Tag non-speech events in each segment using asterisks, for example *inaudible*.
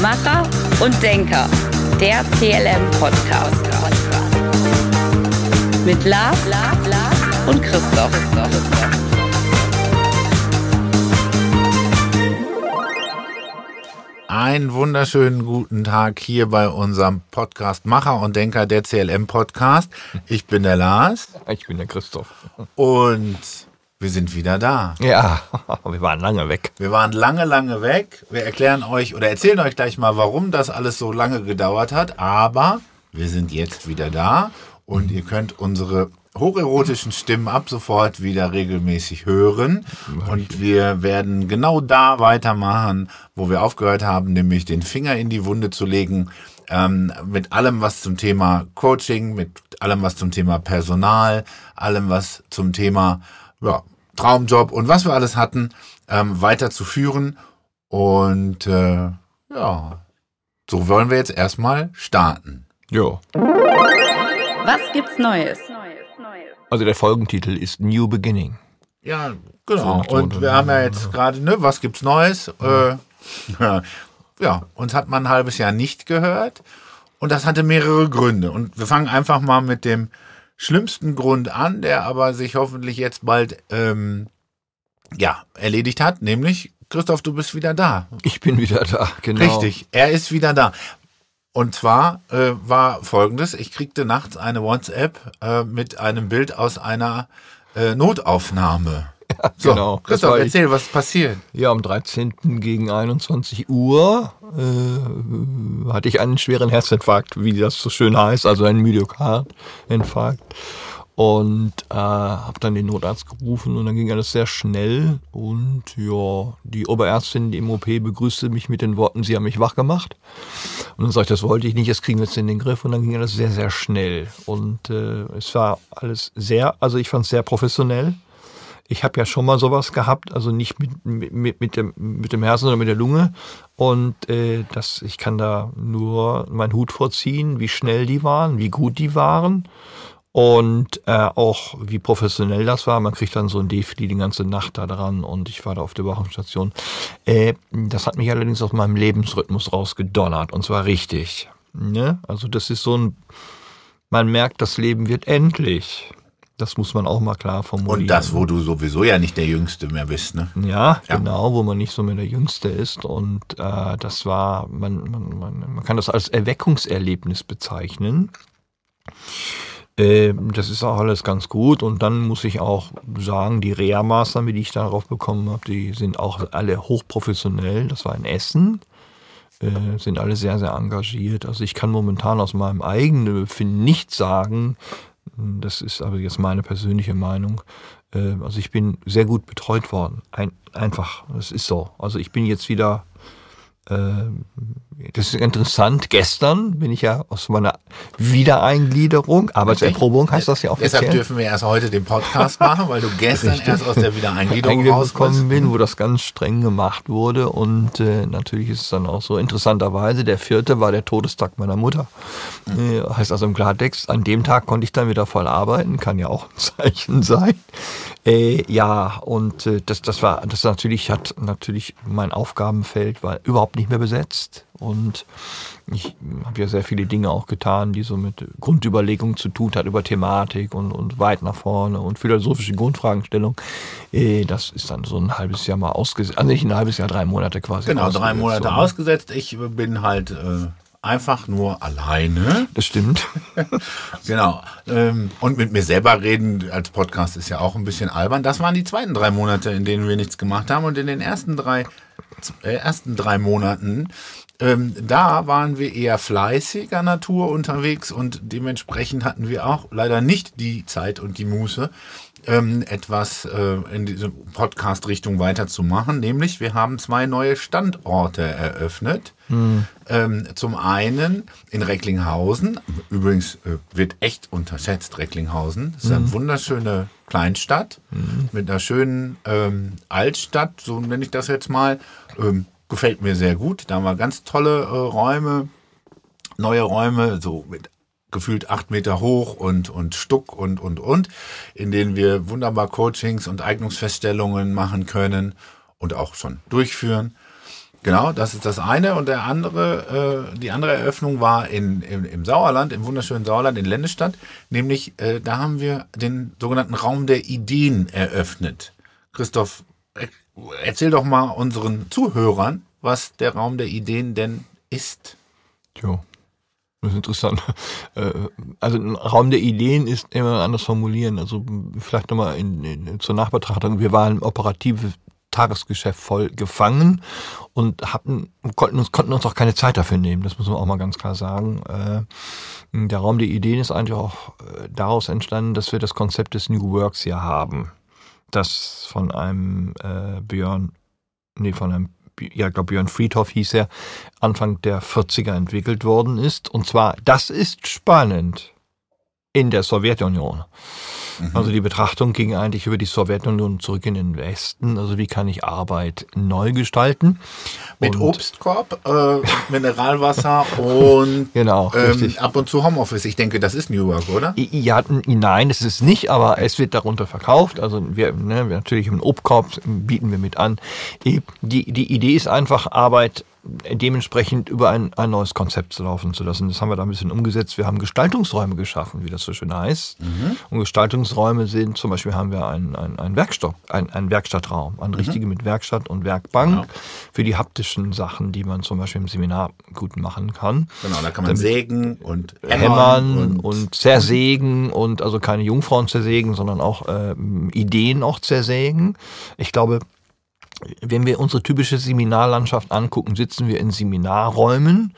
Macher und Denker, der CLM-Podcast. Mit Lars, Lars, Lars und Christoph. Einen wunderschönen guten Tag hier bei unserem Podcast Macher und Denker, der CLM-Podcast. Ich bin der Lars Ich bin der Christoph. und wir sind wieder da. Ja, *laughs* wir waren lange weg. Wir waren lange, lange weg. Wir erklären euch oder erzählen euch gleich mal, warum das alles so lange gedauert hat. Aber wir sind jetzt wieder da und ihr könnt unsere hocherotischen Stimmen ab sofort wieder regelmäßig hören. Und wir werden genau da weitermachen, wo wir aufgehört haben, nämlich den Finger in die Wunde zu legen. Ähm, mit allem, was zum Thema Coaching, mit allem, was zum Thema Personal, allem, was zum Thema ja, Traumjob und was wir alles hatten, ähm, weiterzuführen. Und äh, ja, so wollen wir jetzt erstmal starten. Jo. Was gibt's Neues? Also der Folgentitel ist New Beginning. Ja, genau. So, Und wir haben ja jetzt gerade, ne, was gibt's Neues? Äh, *laughs* ja, ja, uns hat man ein halbes Jahr nicht gehört. Und das hatte mehrere Gründe. Und wir fangen einfach mal mit dem schlimmsten Grund an, der aber sich hoffentlich jetzt bald ähm, ja, erledigt hat, nämlich Christoph, du bist wieder da. Ich bin wieder da, genau. Richtig, er ist wieder da. Und zwar äh, war folgendes, ich kriegte nachts eine WhatsApp äh, mit einem Bild aus einer äh, Notaufnahme. So, genau. Das Christoph, erzähl, was ist passiert? Ja, am 13. gegen 21 Uhr äh, hatte ich einen schweren Herzinfarkt, wie das so schön heißt, also einen Myokardinfarkt. Und äh, habe dann den Notarzt gerufen und dann ging alles sehr schnell. Und ja, die Oberärztin im OP begrüßte mich mit den Worten, sie haben mich wach gemacht. Und dann sagte ich, das wollte ich nicht, jetzt kriegen wir es in den Griff. Und dann ging alles sehr, sehr schnell. Und äh, es war alles sehr, also ich fand es sehr professionell. Ich habe ja schon mal sowas gehabt, also nicht mit, mit, mit, dem, mit dem Herzen, sondern mit der Lunge. Und äh, das, ich kann da nur meinen Hut vorziehen, wie schnell die waren, wie gut die waren und äh, auch wie professionell das war. Man kriegt dann so ein Defli die ganze Nacht da dran und ich war da auf der Überwachungsstation. Äh, das hat mich allerdings aus meinem Lebensrhythmus rausgedonnert und zwar richtig. Ne? Also das ist so ein, man merkt, das Leben wird endlich. Das muss man auch mal klar formulieren. Und das, wo du sowieso ja nicht der Jüngste mehr bist, ne? Ja, Ja. genau, wo man nicht so mehr der Jüngste ist. Und äh, das war, man, man, man, man kann das als Erweckungserlebnis bezeichnen. Ähm, das ist auch alles ganz gut. Und dann muss ich auch sagen, die Reha-Maßnahmen, die ich darauf bekommen habe, die sind auch alle hochprofessionell. Das war in Essen. Äh, sind alle sehr, sehr engagiert. Also ich kann momentan aus meinem eigenen Befinden nicht sagen, das ist aber jetzt meine persönliche Meinung. Äh, Also ich bin sehr gut betreut worden. Ein, einfach, das ist so. Also ich bin jetzt wieder, äh, das ist interessant, gestern bin ich ja aus meiner Wiedereingliederung, Arbeitserprobung heißt das ja offiziell. Deshalb dürfen wir erst heute den Podcast machen, weil du gestern erst aus der Wiedereingliederung raus gekommen bin, wo das ganz streng gemacht wurde. Und äh, natürlich ist es dann auch so interessanterweise, der vierte war der Todestag meiner Mutter. Äh, heißt also im Klartext, an dem Tag konnte ich dann wieder voll arbeiten, kann ja auch ein *laughs* Zeichen sein. Äh, ja, und äh, das, das war, das natürlich hat natürlich mein Aufgabenfeld war überhaupt nicht mehr besetzt. Und ich habe ja sehr viele Dinge auch getan, die so mit Grundüberlegungen zu tun hat über Thematik und, und weit nach vorne und philosophische Grundfragestellung. Äh, das ist dann so ein halbes Jahr mal ausgesetzt, also nicht ein halbes Jahr, drei Monate quasi. Genau, drei ausgesetzt, Monate so. ausgesetzt. Ich bin halt äh, einfach nur alleine. Das stimmt. *laughs* Genau. Ähm, und mit mir selber reden als Podcast ist ja auch ein bisschen albern. Das waren die zweiten drei Monate, in denen wir nichts gemacht haben. Und in den ersten drei, äh, ersten drei Monaten, ähm, da waren wir eher fleißiger Natur unterwegs und dementsprechend hatten wir auch leider nicht die Zeit und die Muße, ähm, etwas äh, in diese Podcast-Richtung weiterzumachen. Nämlich, wir haben zwei neue Standorte eröffnet. Ähm, zum einen in Recklinghausen. Übrigens äh, wird echt unterschätzt, Recklinghausen. Das ist eine wunderschöne Kleinstadt mit einer schönen ähm, Altstadt, so nenne ich das jetzt mal. Gefällt mir sehr gut. Da haben wir ganz tolle äh, Räume, neue Räume, so mit gefühlt acht Meter hoch und, und Stuck und, und, und, in denen wir wunderbar Coachings und Eignungsfeststellungen machen können und auch schon durchführen. Genau, das ist das eine. Und der andere, äh, die andere Eröffnung war in, im, im Sauerland, im wunderschönen Sauerland in Lennestadt. Nämlich, äh, da haben wir den sogenannten Raum der Ideen eröffnet. Christoph, erzähl doch mal unseren Zuhörern, was der Raum der Ideen denn ist. Jo. Das ist interessant. *laughs* Äh, Also ein Raum der Ideen ist immer anders formulieren. Also vielleicht nochmal in, in, zur Nachbetrachtung. Wir waren im operativen Tagesgeschäft voll gefangen und hatten, konnten, uns, konnten uns auch keine Zeit dafür nehmen. Das muss man auch mal ganz klar sagen. Äh, Der Raum der Ideen ist eigentlich auch äh, daraus entstanden, dass wir das Konzept des New Works hier haben. Das von einem äh, Björn, nee, von einem ja, ich glaube Björn Friedhoff hieß er, Anfang der 40er entwickelt worden ist. Und zwar, das ist spannend in der Sowjetunion. Also die Betrachtung ging eigentlich über die Sowjetunion zurück in den Westen. Also wie kann ich Arbeit neu gestalten? Mit Und- Obstkorb, äh, Mineralwasser und *laughs* Genau, ähm, ab und zu Homeoffice. Ich denke, das ist New Work, oder? Ja, nein, das ist es nicht, aber es wird darunter verkauft. Also wir, ne, wir natürlich im Obstkorb bieten wir mit an. Die, die Idee ist einfach, Arbeit dementsprechend über ein, ein neues Konzept zu laufen zu lassen. Das haben wir da ein bisschen umgesetzt. Wir haben Gestaltungsräume geschaffen, wie das so schön heißt. Und Gestaltungsräume sind, zum Beispiel haben wir einen, einen, einen Werkstoff, einen, einen Werkstattraum, einen richtigen mit Werkstatt und Werkbank für die haptischen Sachen, die man zum Beispiel im Seminar gut machen kann Genau, da kann man sägen und hämmern und, zersägen und also keine Jungfrauen zersägen, sondern auch ähm, Ideen auch zersägen. Ich glaube, wenn wir unsere typische Seminarlandschaft angucken, sitzen wir in Seminarräumen,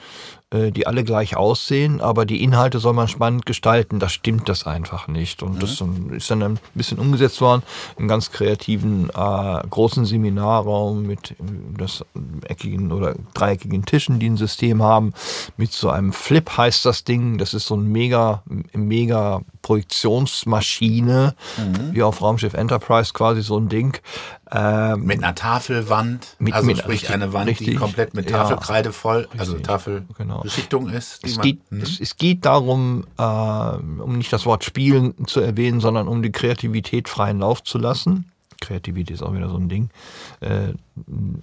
äh, die alle gleich aussehen, aber die Inhalte soll man spannend gestalten. Da stimmt das einfach nicht. Und das ist dann ein bisschen umgesetzt worden, im ganz kreativen, äh, großen Seminarraum mit äh, das eckigen oder dreieckigen Tischen, die ein System haben, mit so einem Flip heißt das Ding. Das ist so ein mega, mega Projektionsmaschine, wie auf Raumschiff Enterprise quasi so ein Ding. Ähm, mit einer Tafelwand, Mit- also mit- sprich richtig, eine Wand, die richtig. komplett mit Ja. Tafelkreide voll, also Richtig, Tafelbeschichtung ist. Die Es man, geht, Mhm. es, es geht darum, äh, um nicht das Wort Spielen zu erwähnen, sondern um die Kreativität freien Lauf zu lassen. Kreativität ist auch wieder so ein Ding. Äh,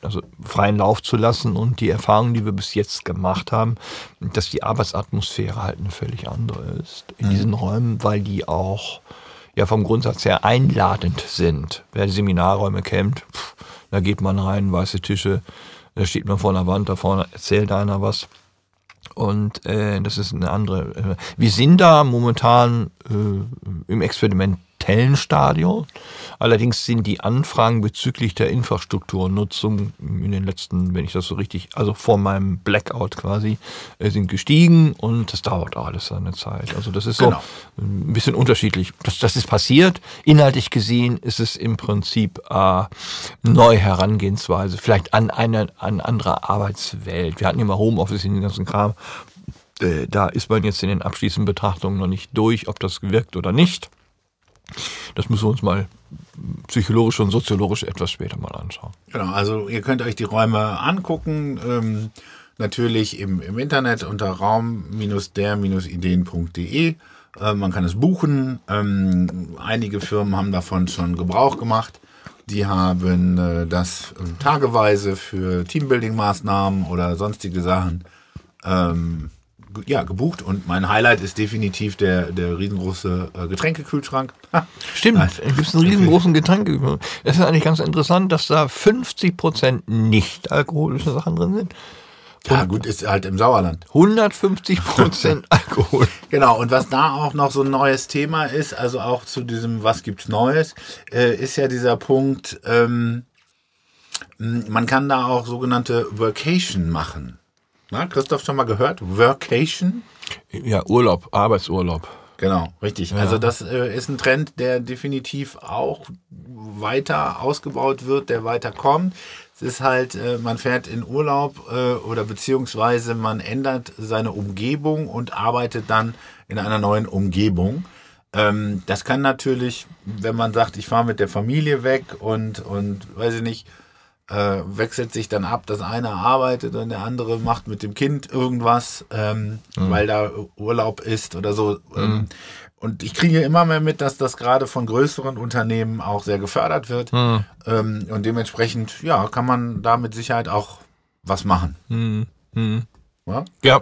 also freien Lauf zu lassen und die Erfahrung, die wir bis jetzt gemacht haben, dass die Arbeitsatmosphäre halt eine völlig andere ist in diesen Räumen, weil die auch ja vom Grundsatz her einladend sind. Wer Seminarräume kennt, pff, da geht man rein, weiße Tische, da steht man vor einer Wand, da vorne erzählt einer was. Und äh, das ist eine andere. Äh, wir sind da momentan äh, im experimentellen. Allerdings sind die Anfragen bezüglich der Infrastrukturnutzung in den letzten, wenn ich das so richtig, also vor meinem Blackout quasi, äh, sind gestiegen und das dauert auch alles seine Zeit. Also das ist so Genau. ein bisschen unterschiedlich. Das, das ist passiert. Inhaltlich gesehen ist es im Prinzip äh, neue Herangehensweise, vielleicht an eine an andere Arbeitswelt. Wir hatten immer Homeoffice in den ganzen Kram. Äh, Da ist man jetzt in den abschließenden Betrachtungen noch nicht durch, ob das wirkt oder nicht. Das müssen wir uns mal psychologisch und soziologisch etwas später mal anschauen. Genau, also ihr könnt euch die Räume angucken, ähm, natürlich im, im Internet unter raum-der-ideen.de. Äh, man kann es buchen. Ähm, einige Firmen haben davon schon Gebrauch gemacht. Die haben äh, das äh, tageweise für Teambuilding-Maßnahmen oder sonstige Sachen ähm, ja, gebucht. Und mein Highlight ist definitiv der, der riesengroße äh, Getränkekühlschrank. Ha. *laughs* Stimmt, es gibt einen riesengroßen Getränke. Es ist eigentlich ganz interessant, dass da 50 Prozent nicht alkoholische Sachen drin sind. Ja, gut, ist halt im Sauerland. 150 Prozent *laughs* Alkohol. Genau, und was da auch noch so ein neues Thema ist, also auch zu diesem Was gibt's Neues, äh, ist ja dieser Punkt, ähm, man kann da auch sogenannte Workation machen. Na, Christoph schon mal gehört? Workation? Ja, Urlaub, Arbeitsurlaub. Genau, richtig. Also das äh, ist ein Trend, der definitiv auch weiter ausgebaut wird, der weiter kommt. Es ist halt, äh, man fährt in Urlaub äh, oder beziehungsweise man ändert seine Umgebung und arbeitet dann in einer neuen Umgebung. Ähm, das kann natürlich, wenn man sagt, ich fahre mit der Familie weg und, und weiß ich nicht, äh, wechselt sich dann ab, dass einer arbeitet und der andere macht mit dem Kind irgendwas, ähm, weil da Urlaub ist oder so. Ähm, Und ich kriege immer mehr mit, dass das gerade von größeren Unternehmen auch sehr gefördert wird. Ähm, und dementsprechend, ja, kann man da mit Sicherheit auch was machen. Hm, hm. Ja? Ja,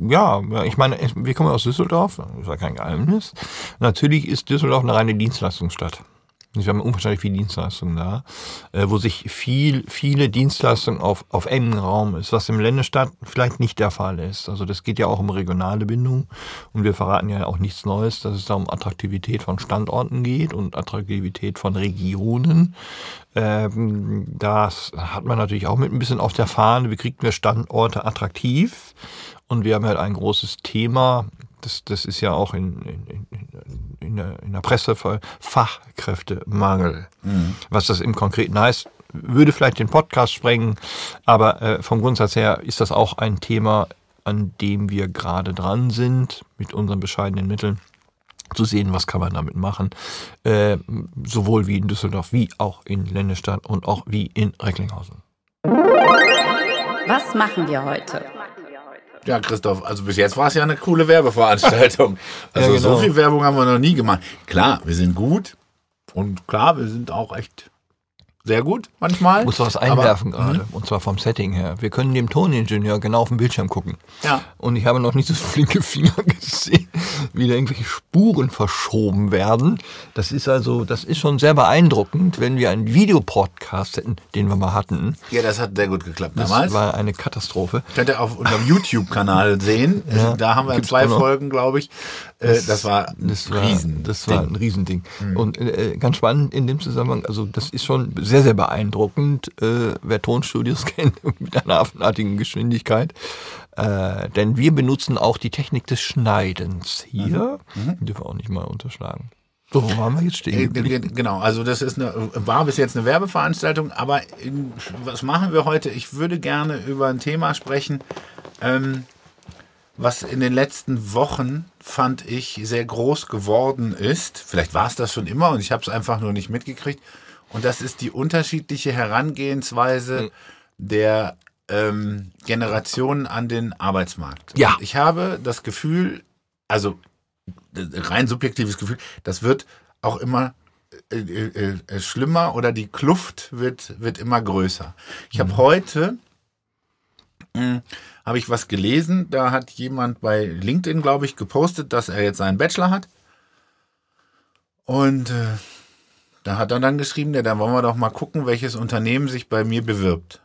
ja, ich meine, wir kommen aus Düsseldorf, das ist ja kein Geheimnis. Natürlich ist Düsseldorf eine reine Dienstleistungsstadt. Wir haben unwahrscheinlich viele Dienstleistungen da, äh, wo sich viel, viele Dienstleistungen auf, auf engem Raum ist, was im Ländestadt vielleicht nicht der Fall ist. Also das geht ja auch um regionale Bindung und wir verraten ja auch nichts Neues, dass es da um Attraktivität von Standorten geht und Attraktivität von Regionen. Ähm, das hat man natürlich auch mit ein bisschen auf der Fahne. Wie kriegen wir Standorte attraktiv? Und wir haben halt ein großes Thema. Das, das ist ja auch in, in, in, in, der, in der Presse Fachkräftemangel. Was das im Konkreten heißt, würde vielleicht den Podcast sprengen, aber äh, vom Grundsatz her ist das auch ein Thema, an dem wir gerade dran sind, mit unseren bescheidenen Mitteln zu sehen, was kann man damit machen, äh, sowohl wie in Düsseldorf, wie auch in Lennestadt und auch wie in Recklinghausen. Was machen wir heute? Ja, Christoph, also bis jetzt war es ja eine coole Werbeveranstaltung. *laughs* Also Ja, genau. so viel Werbung haben wir noch nie gemacht. Klar, wir sind gut und klar, wir sind auch echt sehr gut manchmal. Ich muss was Aber- einwerfen gerade, und zwar vom Setting her. Wir können dem Toningenieur genau auf dem Bildschirm gucken. Ja. Und ich habe noch nicht so flinke Finger *laughs* gesehen, wie da irgendwelche Spuren verschoben werden. Das ist also, das ist schon sehr beeindruckend, wenn wir einen Videopodcast hätten, den wir mal hatten. Ja, das hat sehr gut geklappt Das damals. war eine Katastrophe. Könnt ihr auf unserem YouTube-Kanal sehen. *laughs* Ja, da haben wir zwei. Folgen, glaube ich. Äh, das war ein Das war, Riesen. das war ein Riesending. Und äh, ganz spannend in dem Zusammenhang, also das ist schon sehr, sehr beeindruckend, äh, wer Tonstudios *laughs* kennt mit einer affenartigen Geschwindigkeit. Äh, denn wir benutzen auch die Technik des Schneidens hier. Dürfen wir auch nicht mal unterschlagen. So, wo waren wir jetzt stehen? Äh, Genau, also das ist eine, war bis jetzt eine Werbeveranstaltung, aber in, was machen wir heute? Ich würde gerne über ein Thema sprechen, ähm, was in den letzten Wochen, fand ich, sehr groß geworden ist. Vielleicht war es das schon immer und ich habe es einfach nur nicht mitgekriegt. Und das ist die unterschiedliche Herangehensweise der ähm, Generationen an den Arbeitsmarkt. Ja. Und ich habe das Gefühl, also rein subjektives Gefühl, das wird auch immer äh, äh, äh, schlimmer oder die Kluft wird, wird immer größer. Ich habe heute mh, habe ich was gelesen, da hat jemand bei LinkedIn, glaube ich, gepostet, dass er jetzt seinen Bachelor hat. Und äh, da hat er dann geschrieben, ja, dann wollen wir doch mal gucken, welches Unternehmen sich bei mir bewirbt.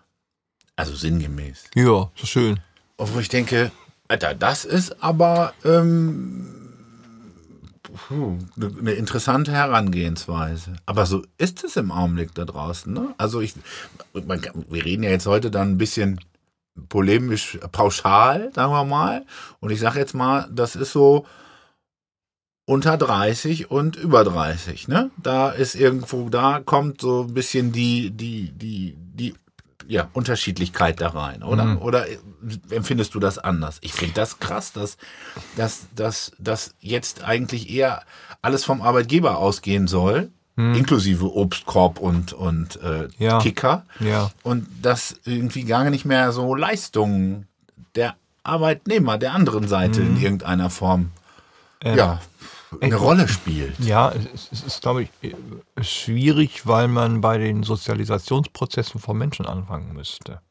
Also sinngemäß. Ja, so schön. Und wo ich denke, Alter, das ist aber ähm, eine eine interessante Herangehensweise. Aber so ist es im Augenblick da draußen. Ne? Also ich, man, wir reden ja jetzt heute dann ein bisschen polemisch pauschal, sagen wir mal. Und ich sage jetzt mal, das ist so unter 30 und über 30. Ne? Da ist irgendwo, da kommt so ein bisschen die, die, die, die ja, Unterschiedlichkeit da rein, oder? Mhm. Oder empfindest du das anders? Ich finde das krass, dass, dass, dass, dass jetzt eigentlich eher alles vom Arbeitgeber ausgehen soll, inklusive Obstkorb und, und äh, Ja. Kicker. Ja. Und dass irgendwie gar nicht mehr so Leistungen der Arbeitnehmer der anderen Seite in irgendeiner Form Ähm, ja, eine Rolle spielt. Ja, es, ist, glaube ich, äh, schwierig, weil man bei den Sozialisationsprozessen von Menschen anfangen müsste.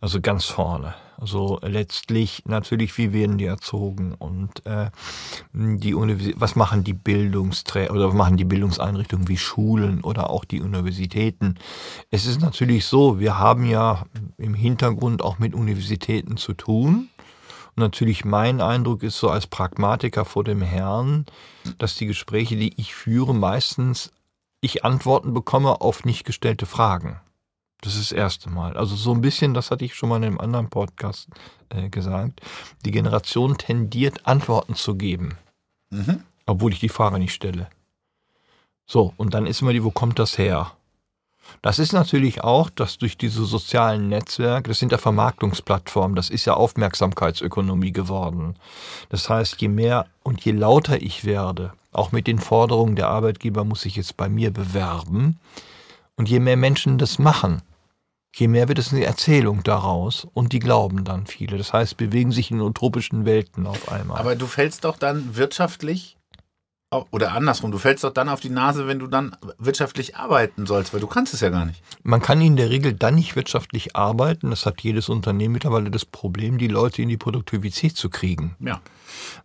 Also ganz vorne. Also letztlich natürlich, wie werden die erzogen und äh, die Universi was machen die Bildungsträger oder was machen die Bildungseinrichtungen wie Schulen oder auch die Universitäten. Es ist natürlich so, wir haben ja im Hintergrund auch mit Universitäten zu tun. Und natürlich mein Eindruck ist so als Pragmatiker vor dem Herrn, dass die Gespräche, die ich führe, meistens ich Antworten bekomme auf nicht gestellte Fragen. Das ist das erste Mal. Also so ein bisschen, das hatte ich schon mal in einem anderen Podcast äh, gesagt, die Generation tendiert, Antworten zu geben, Mhm. obwohl ich die Frage nicht stelle. So, und dann ist immer die, wo kommt das her? Das ist natürlich auch, dass durch diese sozialen Netzwerke, das sind ja Vermarktungsplattformen, das ist ja Aufmerksamkeitsökonomie geworden. Das heißt, je mehr und je lauter ich werde, auch mit den Forderungen der Arbeitgeber muss ich jetzt bei mir bewerben, und je mehr Menschen das machen, je mehr wird es eine Erzählung daraus und die glauben dann viele. Das heißt, bewegen sich in utopischen Welten auf einmal. Aber du fällst doch dann wirtschaftlich oder andersrum, du fällst doch dann auf die Nase, wenn du dann wirtschaftlich arbeiten sollst, weil du kannst es ja gar nicht. Man kann in der Regel dann nicht wirtschaftlich arbeiten. Das hat jedes Unternehmen mittlerweile das Problem, die Leute in die Produktivität zu kriegen. Ja.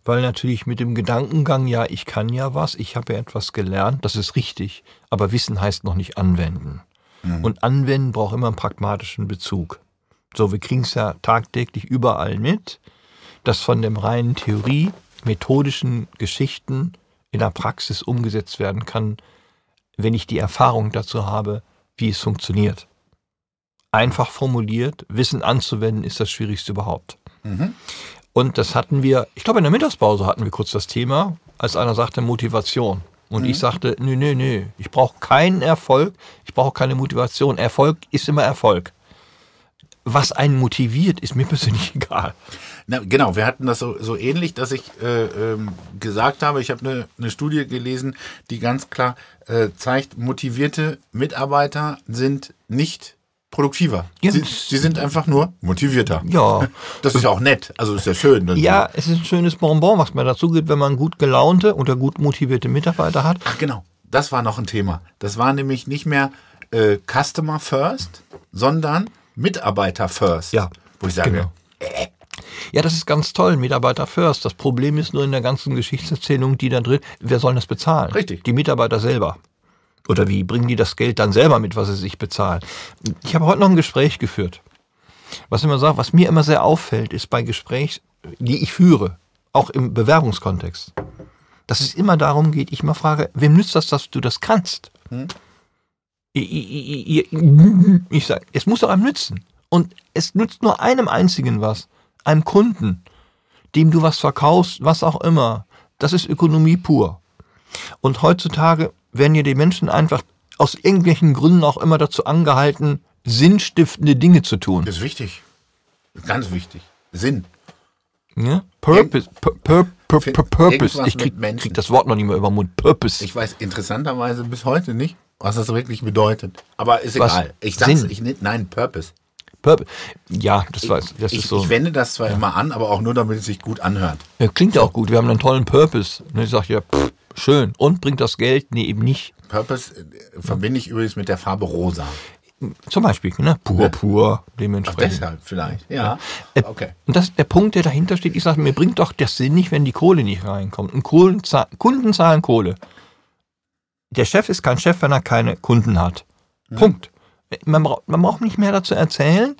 Weil natürlich mit dem Gedankengang, ja, ich kann ja was, ich habe ja etwas gelernt, das ist richtig. Aber Wissen heißt noch nicht anwenden. Und anwenden braucht immer einen pragmatischen Bezug. So, wir kriegen es ja tagtäglich überall mit, dass von dem reinen Theorie, methodischen Geschichten in der Praxis umgesetzt werden kann, wenn ich die Erfahrung dazu habe, wie es funktioniert. Einfach formuliert, Wissen anzuwenden ist das Schwierigste überhaupt. Und das hatten wir, ich glaube in der Mittagspause hatten wir kurz das Thema, als einer sagte Motivation. Und ich sagte, nö, nö, nö, ich brauche keinen Erfolg, ich brauche keine Motivation. Erfolg ist immer Erfolg. Was einen motiviert, ist mir *laughs* persönlich egal. Na, genau, wir hatten das so, so ähnlich, dass ich äh, ähm, gesagt habe, ich habe eine eine Studie gelesen, die ganz klar äh, zeigt, motivierte Mitarbeiter sind nicht produktiver. Ja. Sie, sie sind einfach nur motivierter. Ja, Das ist ja auch nett, also ist ja schön. dass ja, es ist ein schönes Bonbon, was man dazu gibt, wenn man gut gelaunte oder gut motivierte Mitarbeiter hat. Ach genau, das war noch ein Thema. Das war nämlich nicht mehr äh, Customer First, sondern Mitarbeiter First. Ja, Wo ich sage, genau. Ja, das ist ganz toll, Mitarbeiter first. Das Problem ist nur in der ganzen Geschichtserzählung, die da drin, wer soll das bezahlen? Richtig. Die Mitarbeiter selber. Oder wie bringen die das Geld dann selber mit, was sie sich bezahlen? Ich habe heute noch ein Gespräch geführt. Was immer sagt, was mir immer sehr auffällt, ist bei Gesprächs, die ich führe, auch im Bewerbungskontext, dass es immer darum geht, ich mal frage, wem nützt das, dass du das kannst? Ich, ich, ich, ich sage, es muss doch einem nützen. Und es nützt nur einem einzigen was. Einem Kunden, dem du was verkaufst, was auch immer. Das ist Ökonomie pur. Und heutzutage werden ja die Menschen einfach aus irgendwelchen Gründen auch immer dazu angehalten, sinnstiftende Dinge zu tun. das ist wichtig. Ganz wichtig. Sinn. Ja? Purpose. Pur, pur, pur, purpose. Ich krieg, krieg das Wort noch nicht mehr über den Mund. Purpose. Ich weiß interessanterweise bis heute nicht, was das wirklich bedeutet. Aber ist Was? egal. Ich sag's, Sinn. ich nicht, nein, Purpose. Purpose. Ja, das, weiß, das ich, ist so. ich wende das zwar immer an, aber auch nur, damit es sich gut anhört. Ja, klingt ja auch gut. Wir haben einen tollen Purpose. Und ich sage ja, pff, schön. Und bringt das Geld? Nee, eben nicht. Purpose äh, verbinde ich übrigens mit der Farbe rosa. Zum Beispiel, ne? Pur, pur, Ach, dementsprechend. deshalb vielleicht. Ja. Äh, Okay. Und das, der Punkt, der dahinter steht, ich sage, mir bringt doch das Sinn nicht, wenn die Kohle nicht reinkommt. Und Kohlen, Kunden zahlen Kohle. Der Chef ist kein Chef, wenn er keine Kunden hat. Punkt. Man, braucht, man braucht nicht mehr dazu erzählen.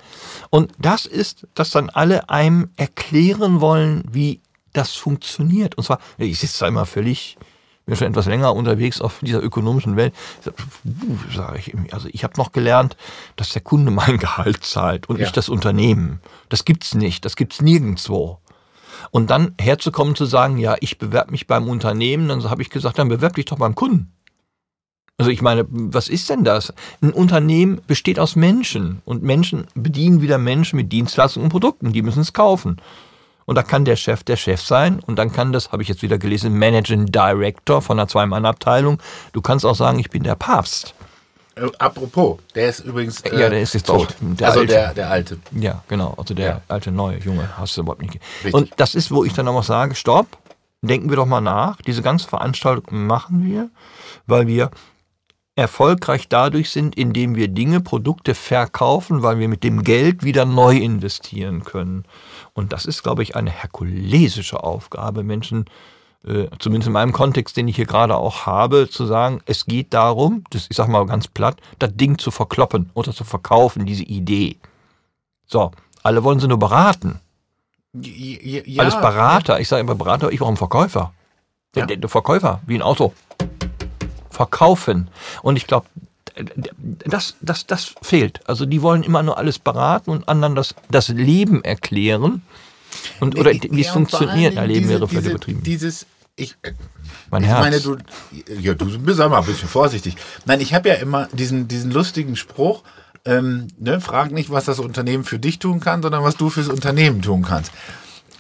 Und das ist, dass dann alle einem erklären wollen, wie das funktioniert. Und zwar, ich sitze da immer völlig, bin schon etwas länger unterwegs auf dieser ökonomischen Welt. Sage ich, also ich habe noch gelernt, dass der Kunde *laughs* mein Gehalt zahlt und Ja. nicht das Unternehmen. Das gibt's nicht, das gibt's nirgendwo. Und dann herzukommen zu sagen, ja, ich bewerbe mich beim Unternehmen, dann habe ich gesagt, dann bewerb dich doch beim Kunden. Also ich meine, was ist denn das? Ein Unternehmen besteht aus Menschen und Menschen bedienen wieder Menschen mit Dienstleistungen und Produkten, die müssen es kaufen. Und da kann der Chef der Chef sein und dann kann das, habe ich jetzt wieder gelesen, Managing Director von einer Zwei-Mann-Abteilung. Du kannst auch sagen, ich bin der Papst. Äh, apropos, der ist übrigens. Äh, Ja, der ist jetzt tot. auch der also Alte. der, der alte. Ja, genau. Also der Ja. alte neue Junge hast du überhaupt nicht. Richtig. Und das ist, wo ich dann nochmal sage, stopp, denken wir doch mal nach. Diese ganze Veranstaltung machen wir, weil wir erfolgreich dadurch sind, indem wir Dinge, Produkte verkaufen, weil wir mit dem Geld wieder neu investieren können. Und das ist, glaube ich, eine herkulesische Aufgabe, Menschen, äh, zumindest in meinem Kontext, den ich hier gerade auch habe, zu sagen, es geht darum, das, ich sag mal ganz platt, das Ding zu verkloppen oder zu verkaufen, diese Idee. So, alle wollen sie nur beraten. Ja, Alles Berater. Ich sage immer Berater, ich brauche einen Verkäufer. Ja. der, der Verkäufer, wie ein Auto. Verkaufen. Und ich glaube, das, das, das fehlt. Also die wollen immer nur alles beraten und anderen das, das Leben erklären. Und, oder wie es Ja, und vor funktioniert, erleben diese, völlig diese, übertrieben. Dieses, ich, Mein ich Herz. meine, du, ja, du bist aber ein bisschen vorsichtig. Nein, ich habe ja immer diesen, diesen lustigen Spruch, ähm, ne, frag nicht, was das Unternehmen für dich tun kann, sondern was du fürs Unternehmen tun kannst.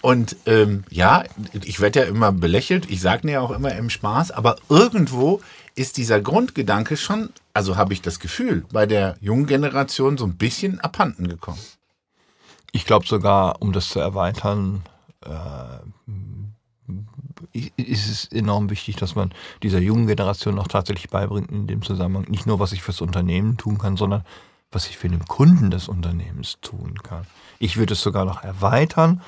Und ähm, ja, ich werde ja immer belächelt, ich sage mir ja auch immer im Spaß, aber irgendwo ist dieser Grundgedanke schon, also habe ich das Gefühl, bei der jungen Generation so ein bisschen abhanden gekommen. Ich glaube sogar, um das zu erweitern, äh, ist es enorm wichtig, dass man dieser jungen Generation auch tatsächlich beibringt in dem Zusammenhang, nicht nur, was ich fürs Unternehmen tun kann, sondern was ich für den Kunden des Unternehmens tun kann. Ich würde es sogar noch erweitern,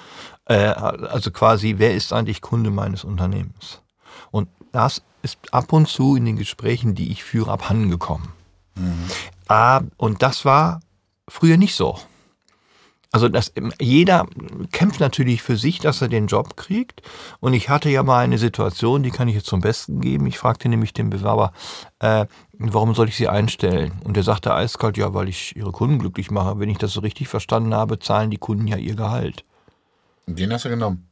äh, also quasi, wer ist eigentlich Kunde meines Unternehmens? Und das ist ab und zu in den Gesprächen, die ich führe, abhandengekommen. Mhm. Ah, und das war früher nicht so. Also das, jeder kämpft natürlich für sich, dass er den Job kriegt. Und ich hatte ja mal eine Situation, die kann ich jetzt zum Besten geben. Ich fragte nämlich den Bewerber, äh, warum soll ich sie einstellen? Und er sagte eiskalt, ja, weil ich ihre Kunden glücklich mache. Wenn ich das so richtig verstanden habe, zahlen die Kunden ja ihr Gehalt. Den hast du genommen.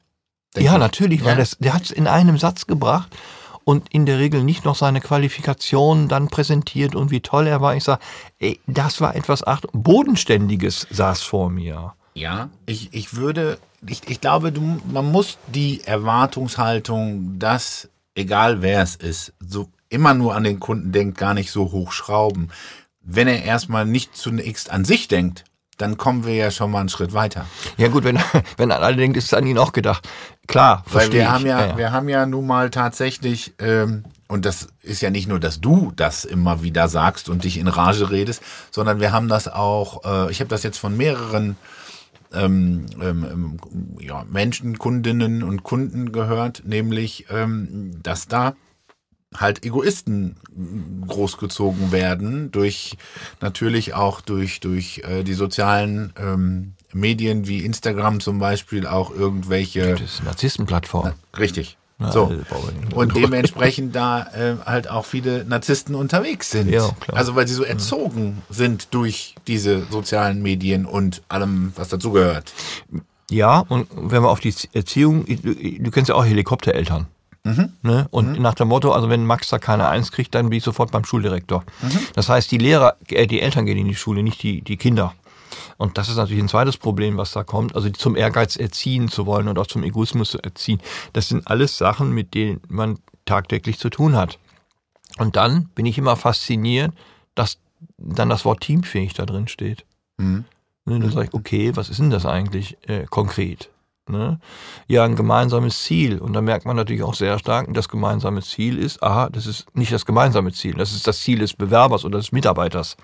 ja, ich. natürlich, weil das, der hat es in einem Satz gebracht und in der Regel nicht noch seine Qualifikation dann präsentiert und wie toll er war. Ich sage, ey, das war etwas Ach Bodenständiges saß vor mir. Ja, ich, ich würde, ich, ich glaube, du, man muss die Erwartungshaltung, dass, egal wer es ist, so immer nur an den Kunden denkt, gar nicht so hochschrauben. Wenn er erstmal nicht zunächst an sich denkt, dann kommen wir ja schon mal einen Schritt weiter. Ja gut, wenn, *laughs* wenn an alle denkt, ist es an ihn auch gedacht. Klar, Weil wir ich. haben ja, ja, ja, wir haben ja nun mal tatsächlich, ähm, und das ist ja nicht nur, dass du das immer wieder sagst und dich in Rage redest, sondern wir haben das auch, äh, ich habe das jetzt von mehreren ähm, ähm, ähm, ja, Menschen, Kundinnen und Kunden gehört, nämlich, ähm, dass da halt Egoisten großgezogen werden durch natürlich auch durch durch äh, die sozialen ähm, Medien wie Instagram zum Beispiel auch irgendwelche das Narzisstenplattform. Richtig. So. und dementsprechend da äh, halt auch viele Narzissten unterwegs sind. Ja, also weil sie so erzogen ja. sind durch diese sozialen Medien und allem was dazugehört. Ja und wenn wir auf die Erziehung du, du kennst ja auch Helikoptereltern Mhm. Ne? Und mhm. nach dem Motto, also wenn Max da keine Eins kriegt, dann bin ich sofort beim Schuldirektor. Mhm. Das heißt, die Lehrer, äh, die Eltern gehen in die Schule, nicht die, die Kinder. Und das ist natürlich ein zweites Problem, was da kommt. Also zum Ehrgeiz erziehen zu wollen und auch zum Egoismus zu erziehen. Das sind alles Sachen, mit denen man tagtäglich zu tun hat. Und dann bin ich immer fasziniert, dass dann das Wort teamfähig da drin steht. Mhm. Ne, dann sage ich, okay, was ist denn das eigentlich äh, konkret? Ne? Ja, ein gemeinsames Ziel. Und da merkt man natürlich auch sehr stark, das gemeinsame Ziel ist, aha, das ist nicht das gemeinsame Ziel, das ist das Ziel des Bewerbers oder des Mitarbeiters.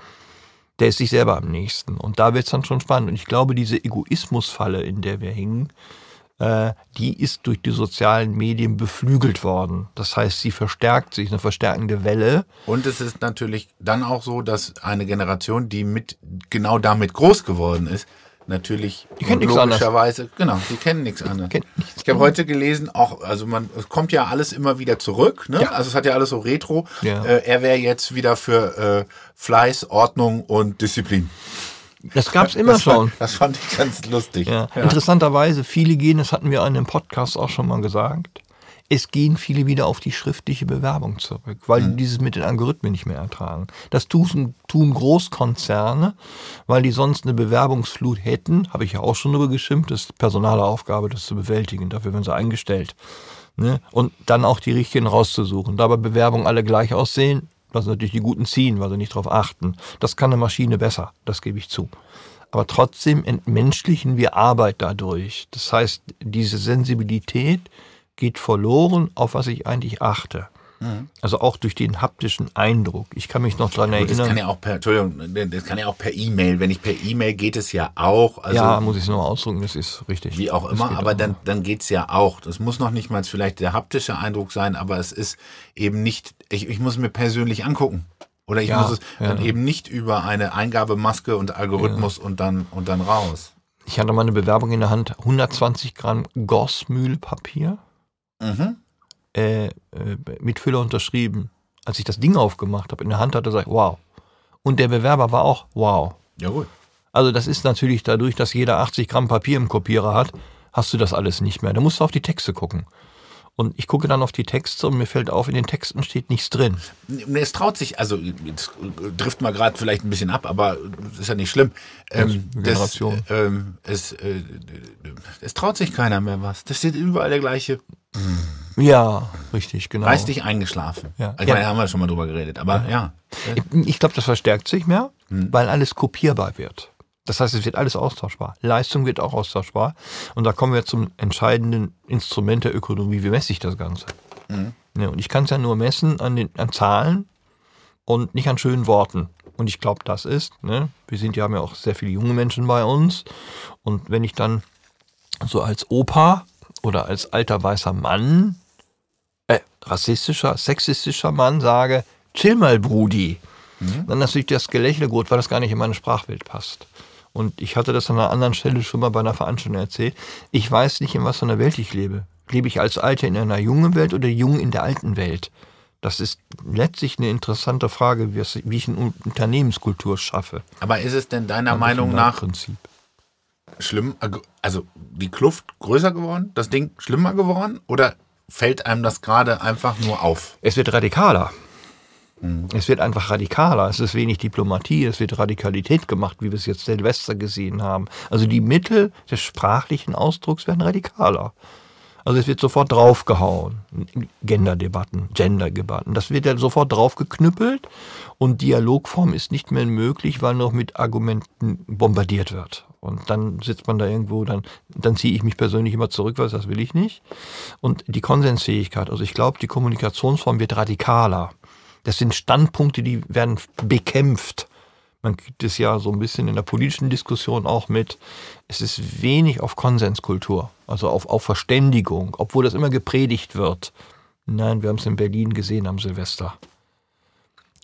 Der ist sich selber am nächsten. Und da wird es dann schon spannend. Und ich glaube, diese Egoismusfalle, in der wir hingen, äh, die ist durch die sozialen Medien beflügelt worden. Das heißt, sie verstärkt sich, eine verstärkende Welle. Und es ist natürlich dann auch so, dass eine Generation, die mit genau damit groß geworden ist, natürlich die logischerweise, genau, die kennen nichts anderes. Ich habe heute gelesen, auch, also man, es kommt ja alles immer wieder zurück, ne? Ja. Also es hat ja alles so Retro. Ja. Äh, er wäre jetzt wieder für äh, Fleiß, Ordnung und Disziplin. Das gab es immer das schon. Fand, das fand ich ganz lustig. Ja. Interessanterweise, viele gehen, das hatten wir in einem Podcast auch schon mal gesagt, es gehen viele wieder auf die schriftliche Bewerbung zurück, weil mhm. die dieses mit den Algorithmen nicht mehr ertragen. Das tun, tun Großkonzerne, weil die sonst eine Bewerbungsflut hätten, habe ich ja auch schon darüber geschimpft, das ist personale Aufgabe, das zu bewältigen, dafür werden sie eingestellt. Ne? Und dann auch die richtigen rauszusuchen. Dabei Bewerbungen alle gleich aussehen, dass natürlich die Guten ziehen, weil sie nicht darauf achten. Das kann eine Maschine besser, das gebe ich zu. Aber trotzdem entmenschlichen wir Arbeit dadurch. Das heißt, diese Sensibilität, geht verloren, auf was ich eigentlich achte. Mhm. Also auch durch den haptischen Eindruck. Ich kann mich noch daran erinnern. Das kann ja auch per, Entschuldigung, das kann ja auch per E-Mail. Wenn ich per E-Mail geht es ja auch. Also ja, muss ich es nur ausdrücken, das ist richtig. Wie auch immer, aber dann, dann geht es ja auch. Das muss noch nicht mal vielleicht der haptische Eindruck sein, aber es ist eben nicht, ich, ich muss mir persönlich angucken. Oder ich ja, muss es ja. dann eben nicht über eine Eingabemaske und Algorithmus und dann und dann raus. Ich hatte mal eine Bewerbung in der Hand, 120 Gramm Gossmühlpapier Mhm. Äh, äh, mit Füller unterschrieben. Als ich das Ding aufgemacht habe, in der Hand hatte, sag ich, wow. Und der Bewerber war auch, wow. Ja, gut. Also das ist natürlich dadurch, dass jeder 80 Gramm Papier im Kopierer hat, hast du das alles nicht mehr. Da musst du auf die Texte gucken. Und ich gucke dann auf die Texte und mir fällt auf, in den Texten steht nichts drin. Es traut sich, also jetzt trifft mal gerade vielleicht ein bisschen ab, aber ist ja nicht schlimm. Ähm, das, ähm, es, äh, es traut sich keiner mehr was. Das steht überall der gleiche. Ja, richtig, genau. Reiß dich eingeschlafen. Ja. Ich meine, ja. haben wir schon mal drüber geredet, aber ja. Ich, ich glaube, das verstärkt sich mehr, hm. weil alles kopierbar wird. Das heißt, es wird alles austauschbar. Leistung wird auch austauschbar. Und da kommen wir zum entscheidenden Instrument der Ökonomie. Wie messe ich das Ganze? Mhm. Ja, und ich kann es ja nur messen an, den, an Zahlen und nicht an schönen Worten. Und ich glaube, das ist, ne, wir sind ja, haben ja auch sehr viele junge Menschen bei uns. Und wenn ich dann so als Opa oder als alter weißer Mann, äh, rassistischer, sexistischer Mann sage, chill mal, Brudi, mhm. dann natürlich das Gelächle gut, weil das gar nicht in meine Sprachwelt passt. Und ich hatte das an einer anderen Stelle schon mal bei einer Veranstaltung erzählt. Ich weiß nicht, in was für einer Welt ich lebe. Lebe ich als Alter in einer jungen Welt oder jung in der alten Welt? Das ist letztlich eine interessante Frage, wie ich eine Unternehmenskultur schaffe. Aber ist es denn deiner Meinung nach Prinzip. schlimm, also die Kluft größer geworden, das Ding schlimmer geworden oder fällt einem das gerade einfach nur auf? Es wird radikaler. Mhm. Es wird einfach radikaler. Es ist wenig Diplomatie, es wird Radikalität gemacht, wie wir es jetzt Silvester gesehen haben. Also die Mittel des sprachlichen Ausdrucks werden radikaler. Also es wird sofort draufgehauen. Genderdebatten, Genderdebatten. Das wird ja sofort draufgeknüppelt und Dialogform ist nicht mehr möglich, weil noch mit Argumenten bombardiert wird. Und dann sitzt man da irgendwo, dann, dann ziehe ich mich persönlich immer zurück, weil das will ich nicht. Und die Konsensfähigkeit, also ich glaube, die Kommunikationsform wird radikaler. Das sind Standpunkte, die werden bekämpft. Man kriegt es ja so ein bisschen in der politischen Diskussion auch mit. Es ist wenig auf Konsenskultur, also auf, auf Verständigung, obwohl das immer gepredigt wird. Nein, wir haben es in Berlin gesehen am Silvester.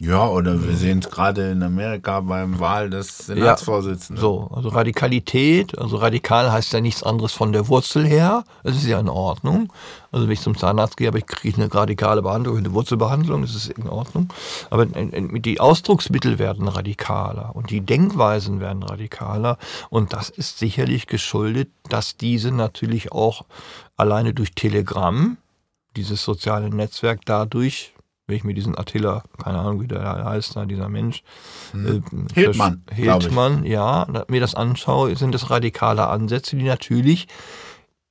Ja, oder wir sehen es gerade in Amerika beim Wahl des Senatsvorsitzenden. Ja, so, also Radikalität, also radikal heißt ja nichts anderes von der Wurzel her. Das ist ja in Ordnung. Also wenn ich zum Zahnarzt gehe, aber ich kriege eine radikale Behandlung, eine Wurzelbehandlung, das ist in Ordnung. Aber die Ausdrucksmittel werden radikaler und die Denkweisen werden radikaler. Und das ist sicherlich geschuldet, dass diese natürlich auch alleine durch Telegram, dieses soziale Netzwerk dadurch wenn ich mir diesen Attila, keine Ahnung, wie der heißt, dieser Mensch, hm. äh, Hildmann, Hildmann, ja, mir das anschaue, sind das radikale Ansätze, die natürlich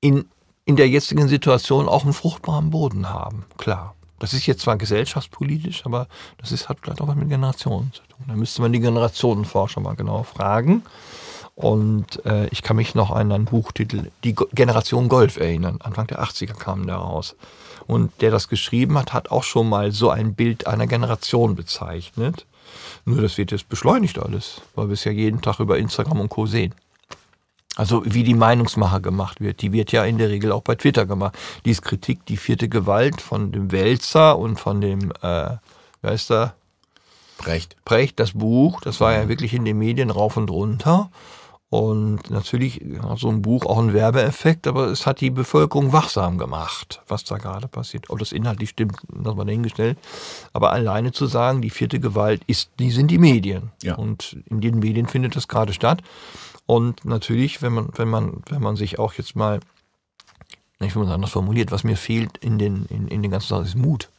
in, in der jetzigen Situation auch einen fruchtbaren Boden haben, klar. Das ist jetzt zwar gesellschaftspolitisch, aber das ist, hat vielleicht auch was mit Generationen zu tun. Da müsste man die Generationenforscher mal genau fragen. Und äh, ich kann mich noch an einen Buchtitel, Die Generation Golf erinnern. Anfang der 80er kam der raus. Und der das geschrieben hat, hat auch schon mal so ein Bild einer Generation bezeichnet. Nur das wird jetzt beschleunigt alles, weil wir es ja jeden Tag über Instagram und Co. sehen. Also wie die Meinungsmache gemacht wird, die wird ja in der Regel auch bei Twitter gemacht. Dies Kritik, die vierte Gewalt von dem Wälzer und von dem, äh, wer ist da? Brecht. Brecht, das Buch, das war ja wirklich in den Medien rauf und runter. Und natürlich hat so ein Buch auch einen Werbeeffekt, aber es hat die Bevölkerung wachsam gemacht, was da gerade passiert. Ob das inhaltlich stimmt, das mal dahingestellt. Aber alleine zu sagen, die vierte Gewalt ist, die sind die Medien. Ja. Und in den Medien findet das gerade statt. Und natürlich, wenn man, wenn man, wenn man sich auch jetzt mal, ich will mal anders formuliert, was mir fehlt in den, in, in den ganzen Sachen, ist Mut.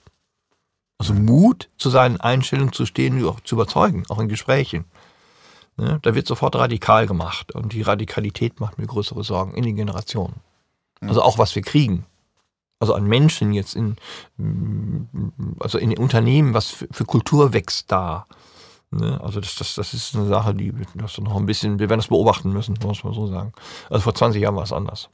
Also Mut, zu seinen Einstellungen zu stehen und auch zu überzeugen, auch in Gesprächen. Ne? Da wird sofort radikal gemacht und die Radikalität macht mir größere Sorgen in den Generationen. Also auch was wir kriegen. Also an Menschen jetzt in, also in den Unternehmen, was für, für Kultur wächst da. Ne? Also das, das, das ist eine Sache, die das noch ein bisschen, wir werden das beobachten müssen, muss man so sagen. Also vor 20 Jahren war es anders.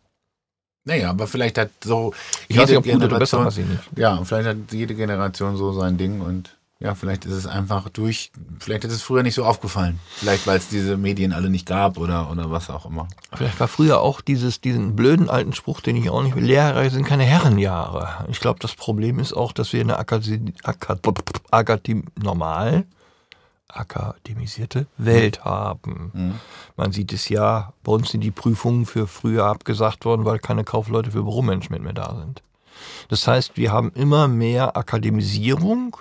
Naja, aber vielleicht hat so. Ich weiß nicht, ob gut oder besser, weiß ich nicht. Ja, vielleicht hat jede Generation so sein Ding und ja, vielleicht ist es einfach durch, vielleicht ist es früher nicht so aufgefallen. Vielleicht, weil es diese Medien alle nicht gab oder, oder was auch immer. Vielleicht war früher auch dieses, diesen blöden alten Spruch, den ich auch nicht will, Lehrer sind keine Herrenjahre. Ich glaube, das Problem ist auch, dass wir eine Akademie, Akademie, normal akademisierte Welt haben. Mhm. Man sieht es ja, bei uns sind die Prüfungen für früher abgesagt worden, weil keine Kaufleute für Büromanagement mehr da sind. Das heißt, wir haben immer mehr Akademisierung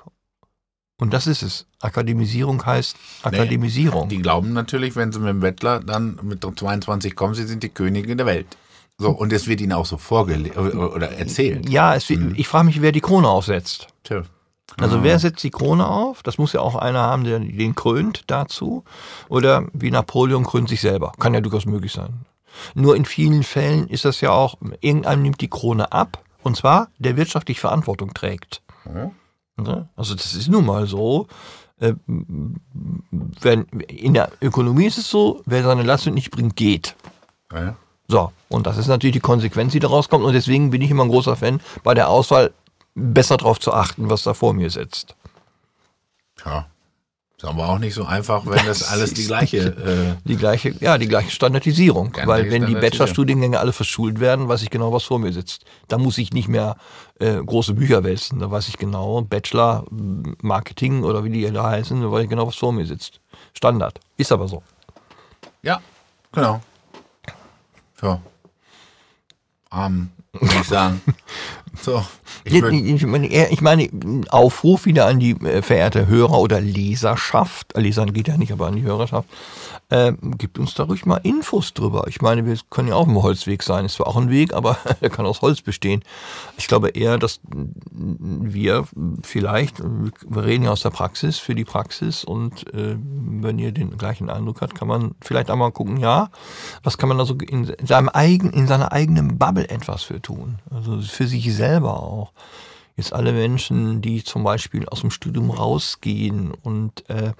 und das ist es. Akademisierung heißt Akademisierung. Nee, die glauben natürlich, wenn sie mit dem Wettler dann mit 22 kommen, sie sind die Königin der Welt. So, und es wird ihnen auch so vorgelegt oder erzählt. Ja, es, hm. ich frage mich, wer die Krone aufsetzt. Tja. Also ah. wer setzt die Krone auf? Das muss ja auch einer haben, der den krönt dazu. Oder wie Napoleon krönt sich selber. Kann ja durchaus möglich sein. Nur in vielen Fällen ist das ja auch, irgendeinem nimmt die Krone ab. Und zwar, der wirtschaftlich Verantwortung trägt. Mhm. Ne? Also das ist nun mal so. Äh, wenn, in der Ökonomie ist es so, wer seine Leistung nicht bringt, geht. Ja. So, und das ist natürlich die Konsequenz, die daraus kommt. Und deswegen bin ich immer ein großer Fan, bei der Auswahl besser darauf zu achten, was da vor mir sitzt. ja. Ist aber auch nicht so einfach, wenn das alles die gleiche. Äh, Die gleiche, ja, die gleiche Standardisierung. Ganz Weil gleiche wenn die. Bachelorstudiengänge alle verschult werden, weiß ich genau, was vor mir sitzt. Da muss ich nicht mehr äh, große Bücher wälzen. Da weiß ich genau, Bachelor, Marketing oder wie die da heißen, da weiß ich genau, was vor mir sitzt. Standard. Ist aber so. ja, genau. So. Arm, würde ich sagen. *laughs* So. Ich meine, ich meine, Aufruf wieder an die äh, verehrte Hörer oder Leserschaft, Lesern geht ja nicht, aber an die Hörerschaft, äh, gibt uns da ruhig mal Infos drüber. Ich meine, wir können ja auch im Holzweg sein. Ist zwar auch ein Weg, aber *laughs* der kann aus Holz bestehen. Ich glaube eher, dass wir vielleicht, wir reden ja aus der Praxis, für die Praxis und äh, wenn ihr den gleichen Eindruck habt, kann man vielleicht einmal gucken, ja, was kann man da so in seinem eigen, in seiner eigenen Bubble etwas für tun? Also für sich selber auch. Jetzt alle Menschen, die zum Beispiel aus dem Studium rausgehen und äh,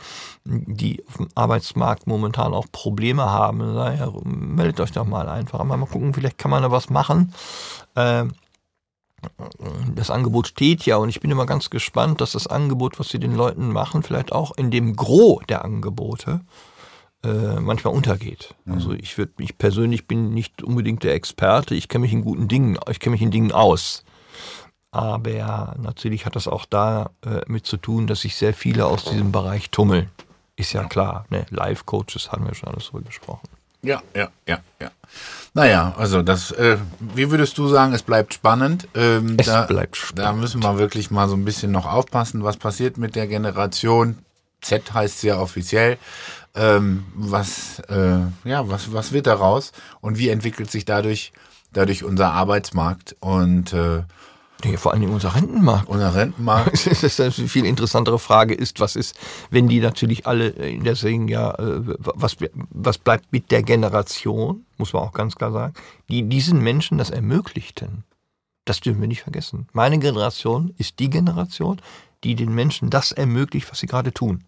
die auf dem Arbeitsmarkt momentan auch Probleme haben, daher meldet euch doch mal einfach. Mal gucken, vielleicht kann man da was machen. Äh, das Angebot steht ja und ich bin immer ganz gespannt, dass das Angebot, was sie den Leuten machen, vielleicht auch in dem Gros der Angebote äh, manchmal untergeht. Also ich würde ich persönlich bin nicht unbedingt der Experte, ich kenne mich in guten Dingen, ich kenne mich in Dingen aus. Aber natürlich hat das auch da äh, mit zu tun, dass sich sehr viele aus diesem Bereich tummeln. Ist ja klar, ne? Live-Coaches haben wir schon alles drüber gesprochen. ja, ja, ja, ja. Naja, also das, äh, wie würdest du sagen, es bleibt spannend? Ähm, Es da, bleibt Da spannend. müssen wir wirklich mal so ein bisschen noch aufpassen, was passiert mit der Generation. Z heißt sie ja offiziell. Ähm, was, äh, ja, was, was wird daraus? Und wie entwickelt sich dadurch, dadurch unser Arbeitsmarkt und äh, Nee, vor allem unser Rentenmarkt. unser Rentenmarkt? *laughs* Das ist eine viel interessantere Frage ist, was ist, wenn die natürlich alle in der Singen, ja, äh, was, was bleibt mit der Generation, muss man auch ganz klar sagen, die diesen Menschen das ermöglichten. Das dürfen wir nicht vergessen. Meine Generation ist die Generation, die den Menschen das ermöglicht, was sie gerade tun.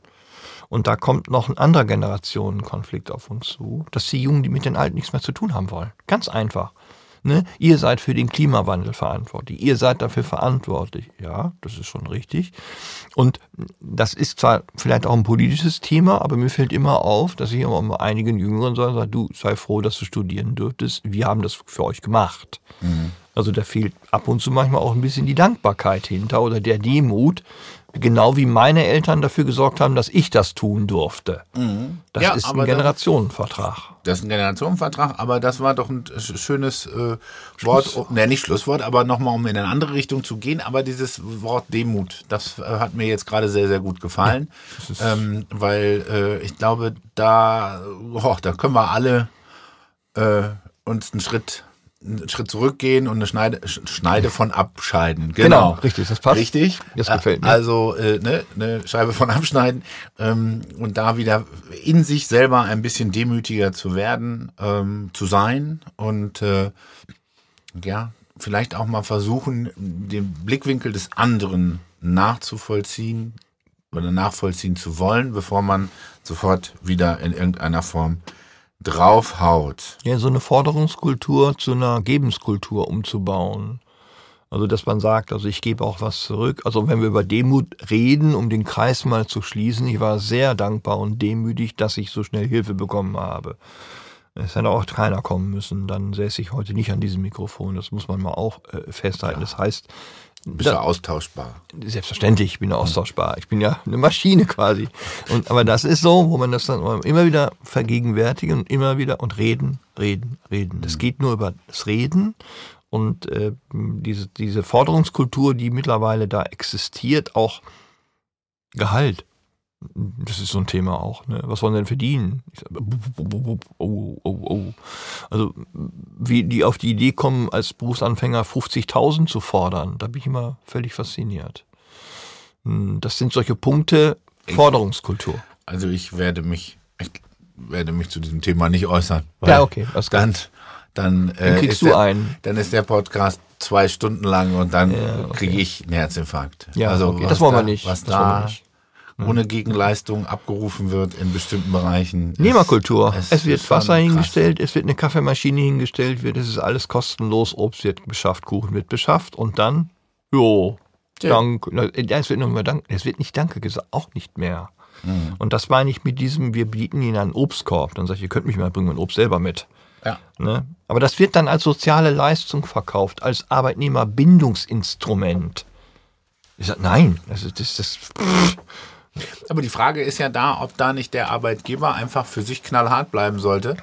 Und da kommt noch ein anderer Generationenkonflikt auf uns zu, dass die Jungen, die mit den Alten nichts mehr zu tun haben wollen. Ganz einfach. Ne? Ihr seid für den Klimawandel verantwortlich. Ihr seid dafür verantwortlich. Ja, das ist schon richtig. Und das ist zwar vielleicht auch ein politisches Thema, aber mir fällt immer auf, dass ich immer mal einigen Jüngeren sage, du sei froh, dass du studieren dürftest. Wir haben das für euch gemacht. Also da fehlt ab und zu manchmal auch ein bisschen die Dankbarkeit hinter oder der Demut, genau wie meine Eltern dafür gesorgt haben, dass ich das tun durfte. Das Ja, ist ein Generationenvertrag. Das ist ein Generationenvertrag, aber das war doch ein sch- schönes äh, Wort, um, ne, nicht Schlusswort, aber nochmal, um in eine andere Richtung zu gehen. Aber dieses Wort Demut, das äh, hat mir jetzt gerade sehr, sehr gut gefallen, ähm, weil äh, ich glaube, da, oh, da können wir alle äh, uns einen Schritt, einen Schritt zurückgehen und eine Schneide, Sch- Schneide von abscheiden. Genau, richtig, das passt. Richtig. Das gefällt mir. Also äh, ne, eine Scheibe von abschneiden ähm, und da wieder in sich selber ein bisschen demütiger zu werden, ähm, zu sein und äh, ja, vielleicht auch mal versuchen, den Blickwinkel des anderen nachzuvollziehen oder nachvollziehen zu wollen, bevor man sofort wieder in irgendeiner Form draufhaut. Ja, so eine Forderungskultur zu einer Gebenskultur umzubauen. Also, dass man sagt, also ich gebe auch was zurück. Also, wenn wir über Demut reden, um den Kreis mal zu schließen, ich war sehr dankbar und demütig, dass ich so schnell Hilfe bekommen habe. Es hätte auch keiner kommen müssen, dann säße ich heute nicht an diesem Mikrofon. Das muss man mal auch äh, festhalten. Das heißt, Bist du austauschbar? Selbstverständlich, ich bin ja austauschbar. Ich bin ja eine Maschine quasi. Und, aber das ist so, wo man das dann immer wieder vergegenwärtigen und immer wieder und reden, reden, reden. Das geht nur über das Reden und äh, diese, diese Forderungskultur, die mittlerweile da existiert, auch Gehalt. Das ist so ein Thema auch. Ne? Was wollen sie denn verdienen? Ich sag, oh, oh, oh. Also wie die auf die Idee kommen, als Berufsanfänger 50.000 zu fordern, da bin ich immer völlig fasziniert. Hm, Das sind solche Punkte, Forderungskultur. Also ich werde mich, ich werde mich zu diesem Thema nicht äußern. Ja, okay. Dann, dann, äh, Dann kriegst du der, einen. Dann ist der Podcast zwei Stunden lang und dann Ja, okay. kriege ich einen Herzinfarkt. Ja, also okay, das wollen wir da, nicht. Was Das wollen wir da nicht. Ohne Gegenleistung abgerufen wird in bestimmten Bereichen. Nehmerkultur. Es- Es, wird Wasser krass. hingestellt, es wird eine Kaffeemaschine hingestellt, wird, es ist alles kostenlos, Obst wird beschafft, Kuchen wird beschafft und dann, jo. Dank, na, ja, es wird noch Dank, es wird nicht Danke gesagt, auch nicht mehr. Mhm. Und das meine ich mit diesem, wir bieten Ihnen einen Obstkorb. Dann sage ich, ihr könnt mich mal bringen, mein Obst selber mit. Ja. Ne? Aber das wird dann als soziale Leistung verkauft, als Arbeitnehmerbindungsinstrument. Ich sage, nein, das ist das, das, Aber die Frage ist ja da, ob da nicht der Arbeitgeber einfach für sich knallhart bleiben sollte.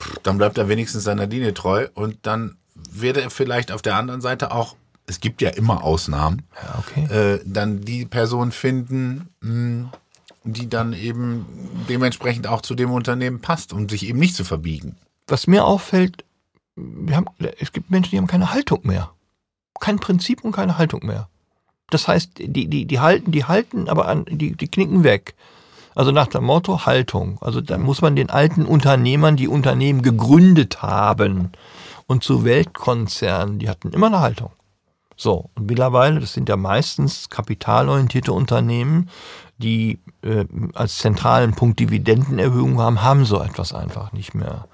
Pff, Dann bleibt er wenigstens seiner Linie treu und dann wird er vielleicht auf der anderen Seite auch, es gibt ja immer Ausnahmen, ja, okay. äh, dann die Person finden, mh, die dann eben dementsprechend auch zu dem Unternehmen passt, um sich eben nicht zu verbiegen. Was mir auffällt, wir haben, es gibt Menschen, die haben keine Haltung mehr. Kein Prinzip und keine Haltung mehr. Das heißt, die, die, die halten, die halten, aber an, die, die knicken weg. Also nach dem Motto Haltung. Also da muss man den alten Unternehmern, die Unternehmen gegründet haben und zu Weltkonzernen, die hatten immer eine Haltung. So, und mittlerweile, das sind ja meistens kapitalorientierte Unternehmen, die äh, als zentralen Punkt Dividendenerhöhung haben, haben so etwas einfach nicht mehr.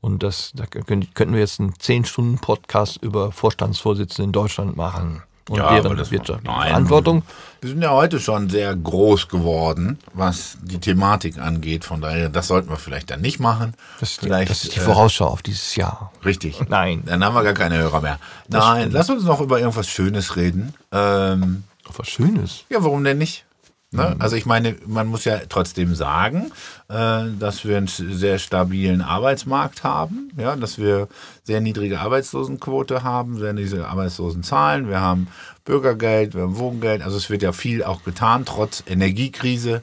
Und das, da könnten wir jetzt einen 10-Stunden-Podcast über Vorstandsvorsitzende in Deutschland machen und Ja, aber deren das- wirtschaftliche nein. Verantwortung. Wir sind ja heute schon sehr groß geworden, was die Thematik angeht. Von daher, das sollten wir vielleicht dann nicht machen. Das ist, die, vielleicht, das ist die äh, Vorausschau auf dieses Jahr. Richtig. Nein. Dann haben wir gar keine Hörer mehr. Nein, lass uns noch über irgendwas Schönes reden. Ähm, Was Schönes. ja, warum denn nicht? Mhm. Ne? Also ich meine, man muss ja trotzdem sagen, äh, dass wir einen sehr stabilen Arbeitsmarkt haben, ja, dass wir sehr niedrige Arbeitslosenquote haben, sehr niedrige Arbeitslosenzahlen, wir haben Bürgergeld, wir haben Wohngeld, also es wird ja viel auch getan, trotz Energiekrise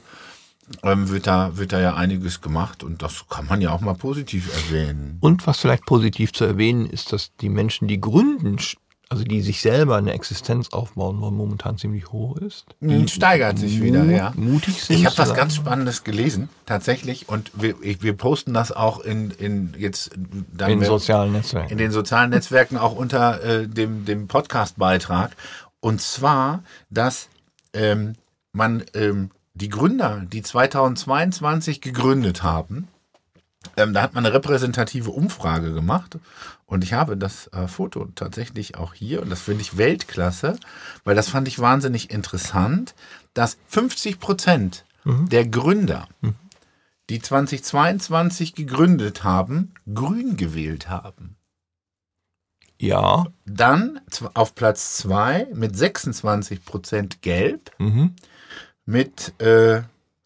ähm, wird, da, wird da ja einiges gemacht und das kann man ja auch mal positiv erwähnen. Und was vielleicht positiv zu erwähnen ist, dass die Menschen, die gründen, also die sich selber eine Existenz aufbauen wollen, momentan ziemlich hoch ist. Mhm, steigert sich wieder, ja. mutig sind. Ich habe was ganz Spannendes gelesen, tatsächlich. Und wir, ich, wir posten das auch in, in jetzt dann in wir- sozialen Netzwerken. in den sozialen Netzwerken auch unter äh, dem, dem Podcast-Beitrag. Und zwar, dass ähm, man ähm, die Gründer, die 2022 gegründet haben, ähm, da hat man eine repräsentative Umfrage gemacht. Und ich habe das äh, Foto tatsächlich auch hier. Und das finde ich Weltklasse, weil das fand ich wahnsinnig interessant, dass 50 Prozent der Gründer, die 2022 gegründet haben, grün gewählt haben. ja. Dann auf Platz 2 mit 26 Prozent gelb, Mhm. mit äh,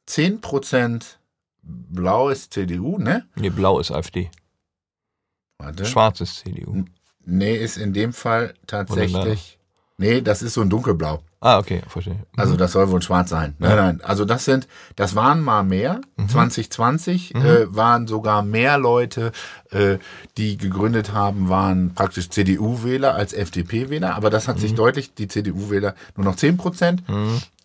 10 Prozent blaues CDU, ne? Nee, blau ist AfD. Warte. Schwarz ist CDU. Nee, ist in dem Fall tatsächlich. Nee, das ist so ein dunkelblau. Ah, okay, verstehe. Also das soll wohl schwarz sein. Nein, nein. Also das sind, das waren mal mehr. 2020 äh, waren sogar mehr Leute, äh, die gegründet haben, waren praktisch CDU-Wähler als FDP-Wähler. Aber das hat sich deutlich, die CDU-Wähler nur noch 10 Prozent.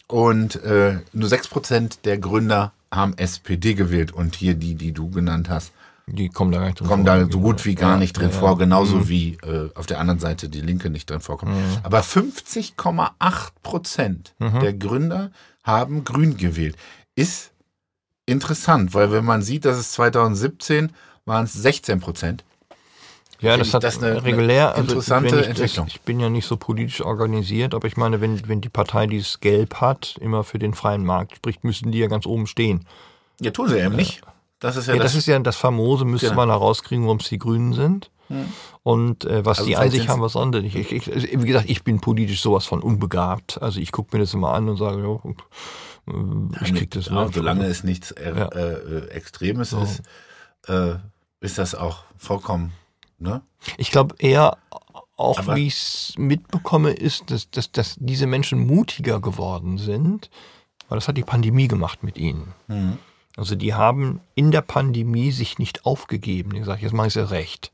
Und äh, nur 6 Prozent der Gründer haben SPD gewählt. Und hier die, die du genannt hast, Die kommen da gar nicht drin kommen vor. da so gut wie gar Ja, nicht drin ja, Mhm. vor, ja. genauso wie äh, auf der anderen Seite die Linke nicht drin vorkommt. Aber 50,8 Prozent Mhm. der Gründer haben Grün gewählt. Ist interessant, weil wenn man sieht, dass es 2017 waren es 16 Prozent. Ja, das hat das eine- regulär eine also interessante ich Entwicklung. Das, ich bin ja nicht so politisch organisiert, aber ich meine, wenn, wenn die Partei dieses Gelb hat, immer für den freien Markt spricht, müssen die ja ganz oben stehen. Ja, tun sie eben nicht. Das ist ja, Ja, das, ist ja das Famose, müsste Genau. man herauskriegen, warum es die Grünen sind. Und äh, was Also die an sich haben, was andere nicht. Ich, ich, also, wie gesagt, ich bin politisch sowas von unbegabt. Also ich gucke mir das immer an und sage, ja, äh, ich krieg das nicht. solange es nichts äh, Ja. äh, Extremes ist, äh, ist das auch vollkommen. Ne? Ich glaube eher, auch Aber- wie ich es mitbekomme, ist, dass, dass, dass diese Menschen mutiger geworden sind, weil das hat die Pandemie gemacht mit ihnen. Mhm. Also die haben in der Pandemie sich nicht aufgegeben. Die gesagt, jetzt mache ich es ja recht.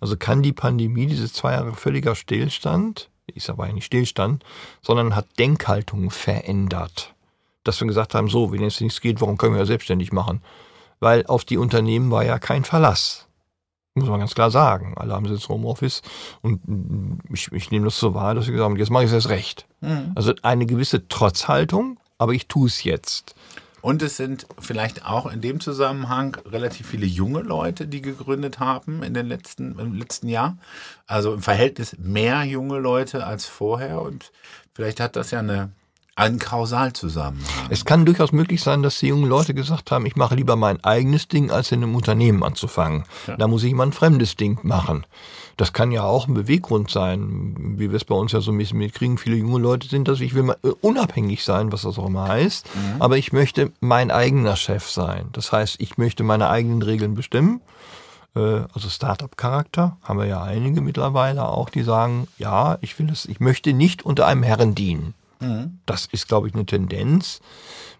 Also kann die Pandemie, diese zwei Jahre völliger Stillstand, ist aber eigentlich Stillstand, sondern hat Denkhaltungen verändert. Dass wir gesagt haben, so, wenn jetzt nichts geht, warum können wir ja selbstständig machen? Weil auf die Unternehmen war ja kein Verlass. Muss man ganz klar sagen. Alle haben jetzt Homeoffice und mm, ich, ich nehme das so wahr, dass sie gesagt haben, jetzt mache ich es erst recht. Mhm. Also eine gewisse Trotzhaltung aber ich tue es jetzt. Und es sind vielleicht auch in dem Zusammenhang relativ viele junge Leute, die gegründet haben in den letzten, im letzten Jahr. Also im Verhältnis mehr junge Leute als vorher. Und vielleicht hat das ja eine, einen Kausalzusammenhang. Es kann durchaus möglich sein, dass die jungen Leute gesagt haben, ich mache lieber mein eigenes Ding, als in einem Unternehmen anzufangen. Da muss ich immer ein fremdes Ding machen. Das kann ja auch ein Beweggrund sein, wie wir es bei uns ja so ein bisschen mitkriegen. Viele junge Leute sind das, ich will mal äh, unabhängig sein, was das auch immer heißt, aber ich möchte mein eigener Chef sein. Das heißt, ich möchte meine eigenen Regeln bestimmen. Äh, Also Startup-Charakter haben wir ja einige mittlerweile auch, die sagen, ja, ich will es, ich möchte nicht unter einem Herren dienen. Das ist, glaube ich, eine Tendenz.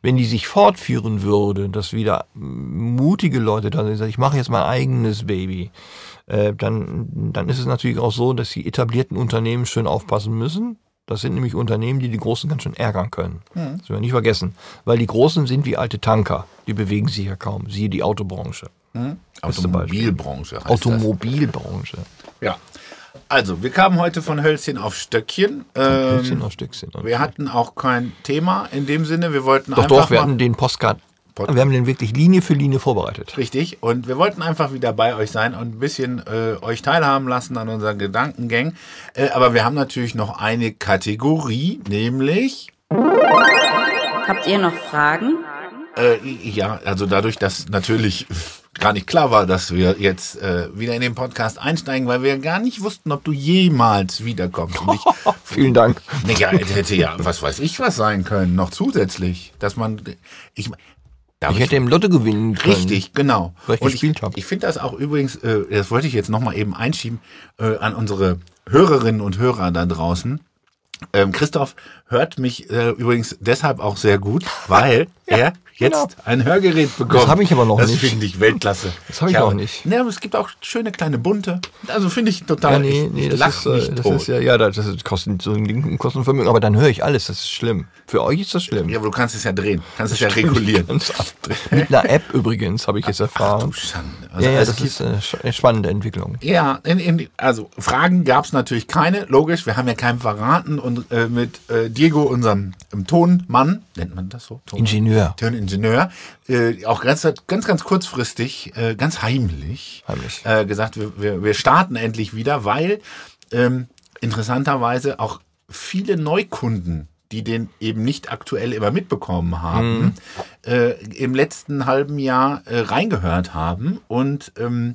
Wenn die sich fortführen würde, dass wieder mutige Leute da sind, ich mache jetzt mein eigenes Baby, äh, dann, dann ist es natürlich auch so, dass die etablierten Unternehmen schön aufpassen müssen. Das sind nämlich Unternehmen, die die Großen ganz schön ärgern können. Das dürfen wir nicht vergessen. Weil die Großen sind wie alte Tanker. Die bewegen sich ja kaum. Siehe die Autobranche. Beispiel. Automobilbranche heißt Automobilbranche. das. Ja. Also, wir kamen heute von Hölzchen auf Stöckchen. Ähm, Hölzchen auf Stöckchen. Wir hatten auch kein Thema in dem Sinne. Wir wollten Doch, einfach doch, wir mal hatten den Postcard. Pod- Wir haben den wirklich Linie für Linie vorbereitet. Richtig. Und wir wollten einfach wieder bei euch sein und ein bisschen äh, euch teilhaben lassen an unseren Gedankengängen. Äh, aber wir haben natürlich noch eine Kategorie, nämlich Habt ihr noch Fragen? Äh, ja, also dadurch, dass natürlich gar nicht klar war, dass wir jetzt äh, wieder in den Podcast einsteigen, weil wir gar nicht wussten, ob du jemals wiederkommst. Ich, *laughs* Vielen Dank. ja, hätte ja, was weiß ich, was sein können, noch zusätzlich, dass man, ich, darf Ich hätte im Lotto gewinnen können. Richtig, genau. Weil ich Und gespielt ich. Ich finde das auch übrigens, äh, das wollte ich jetzt nochmal eben einschieben, äh, an unsere Hörerinnen und Hörer da draußen. Ähm, Christoph hört mich äh, übrigens deshalb auch sehr gut, weil *laughs* er jetzt ein Hörgerät bekommt. Das habe ich aber noch das nicht. finde ich Weltklasse. Das habe ich habe- noch nicht. Ne, aber es gibt auch schöne kleine bunte. Also finde ich total. Ja, nee, ich, nee, ich das, ist, äh, mich das tot. ist ja, ja, das kostet so ein Ding kostet ein Vermögen, aber dann höre ich alles, das ist schlimm. Für euch ist das schlimm. ja, aber du kannst es ja drehen, kannst es ja regulieren. *laughs* Mit einer App übrigens, habe ich jetzt erfahren. Schande. Also ja, ja, das ist eine eine spannende Entwicklung. Ja, in, in, also Fragen gab es natürlich keine, logisch. Wir haben ja keinen verraten und äh, mit äh, Diego, unserem Tonmann, nennt man das so? Ton Ingenieur. Toningenieur, äh, auch ganz, ganz, ganz kurzfristig, äh, ganz heimlich, Heimlich. Äh, gesagt, wir, wir, wir starten endlich wieder, weil ähm, interessanterweise auch viele Neukunden, die den eben nicht aktuell immer mitbekommen haben, äh, im letzten halben Jahr äh, reingehört haben und ähm,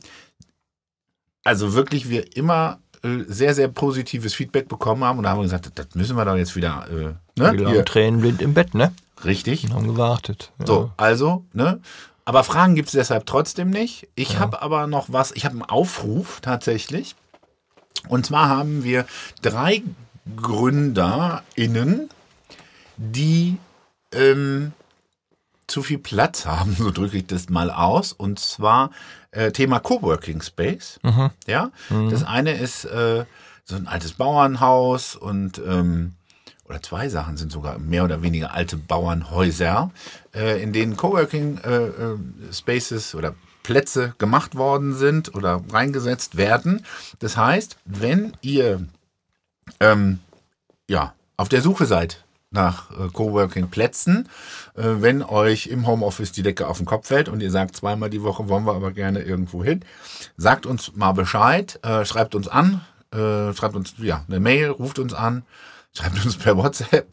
also wirklich wir immer sehr, sehr positives Feedback bekommen haben und da haben wir gesagt, das müssen wir doch jetzt wieder, äh, ne? lagen Hier. tränenblind im Bett, ne? Richtig. Und haben gewartet. Ja. So, also, ne? Aber Fragen gibt es deshalb trotzdem nicht. Ich habe aber noch was, ich habe einen Aufruf tatsächlich. Und zwar haben wir drei GründerInnen, die ähm, zu viel Platz haben, *laughs* so drücke ich das mal aus. Und zwar äh, Thema Coworking Space. Ja, das eine ist äh, so ein altes Bauernhaus und ähm, oder zwei Sachen sind sogar mehr oder weniger alte Bauernhäuser, äh, in denen Coworking äh, äh, Spaces oder Plätze gemacht worden sind oder reingesetzt werden. Das heißt, wenn ihr ähm, ja, auf der Suche seid nach äh, Coworking-Plätzen, äh, wenn euch im Homeoffice die Decke auf den Kopf fällt und ihr sagt, zweimal die Woche wollen wir aber gerne irgendwo hin, sagt uns mal Bescheid, äh, schreibt uns an, äh, schreibt uns ja eine Mail, ruft uns an, *laughs* schreibt uns per WhatsApp,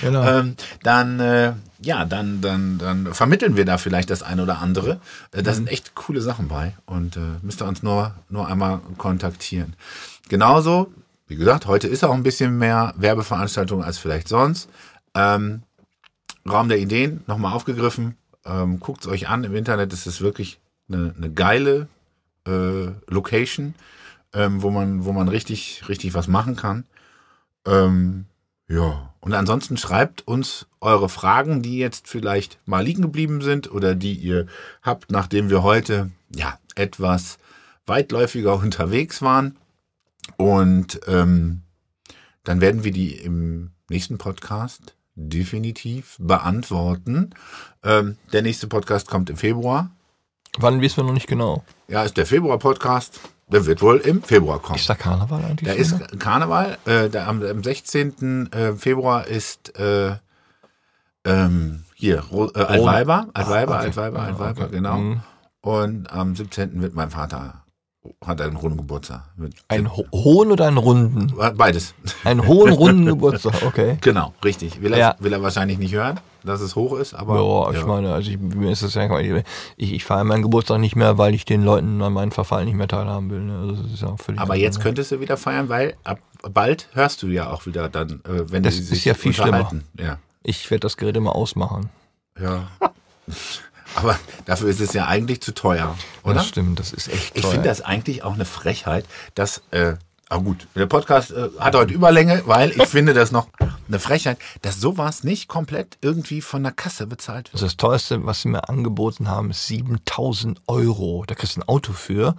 Genau. ähm, dann äh, ja, dann, dann, dann vermitteln wir da vielleicht das eine oder andere. Äh, da sind echt coole Sachen bei und müsst ihr uns nur, nur einmal kontaktieren. Genauso, wie gesagt, heute ist auch ein bisschen mehr Werbeveranstaltung als vielleicht sonst. Ähm, Raum der Ideen, nochmal aufgegriffen. Ähm, Guckt es euch an im Internet, es ist wirklich eine, eine geile äh, Location, ähm, wo, man, wo man richtig, richtig was machen kann. Ähm, ja, und ansonsten schreibt uns eure Fragen, die jetzt vielleicht mal liegen geblieben sind oder die ihr habt, nachdem wir heute ja etwas weitläufiger *laughs* unterwegs waren. Und ähm, dann werden wir die im nächsten Podcast definitiv beantworten. Ähm, der nächste Podcast kommt im Februar. Wann wissen wir noch nicht genau? Ja, ist der Februar-Podcast. Der wird wohl im Februar kommen. Ist da Karneval eigentlich? Da ist noch? Karneval. Äh, da am, am 16. äh, Februar ist äh, ähm, hier, äh, Altweiber, Altweiber, Ah, okay. Altweiber, Ah, Altweiber, okay. genau. Mhm. Und am 17. wird mein Vater, hat einen runden Geburtstag. Einen ho hohen oder einen runden? Beides. Einen hohen, *laughs* runden Geburtstag, okay. Genau, richtig. Will er, Ja. will er wahrscheinlich nicht hören, dass es hoch ist, aber. Ja, ich meine, also ich, mir ist das ja, ich, ich feiere meinen Geburtstag nicht mehr, weil ich den Leuten an meinen Verfall nicht mehr teilhaben will. Ne? Also das ist ja völlig aber jetzt normal. könntest du wieder feiern, weil ab bald hörst du ja auch wieder dann, äh, wenn Das die ist sich ja viel unterhalten. Ja. Ich werde das Gerät immer ausmachen. ja. *laughs* aber dafür ist es ja eigentlich zu teuer, oder? Das stimmt, das ist echt Ich teuer. finde das eigentlich auch eine Frechheit, dass, äh, aber gut, der Podcast äh, hat heute Überlänge, weil ich *laughs* finde das noch eine Frechheit, dass sowas nicht komplett irgendwie von der Kasse bezahlt wird. Also das teuerste, was sie mir angeboten haben, ist 7000 Euro. Da kriegst du ein Auto für.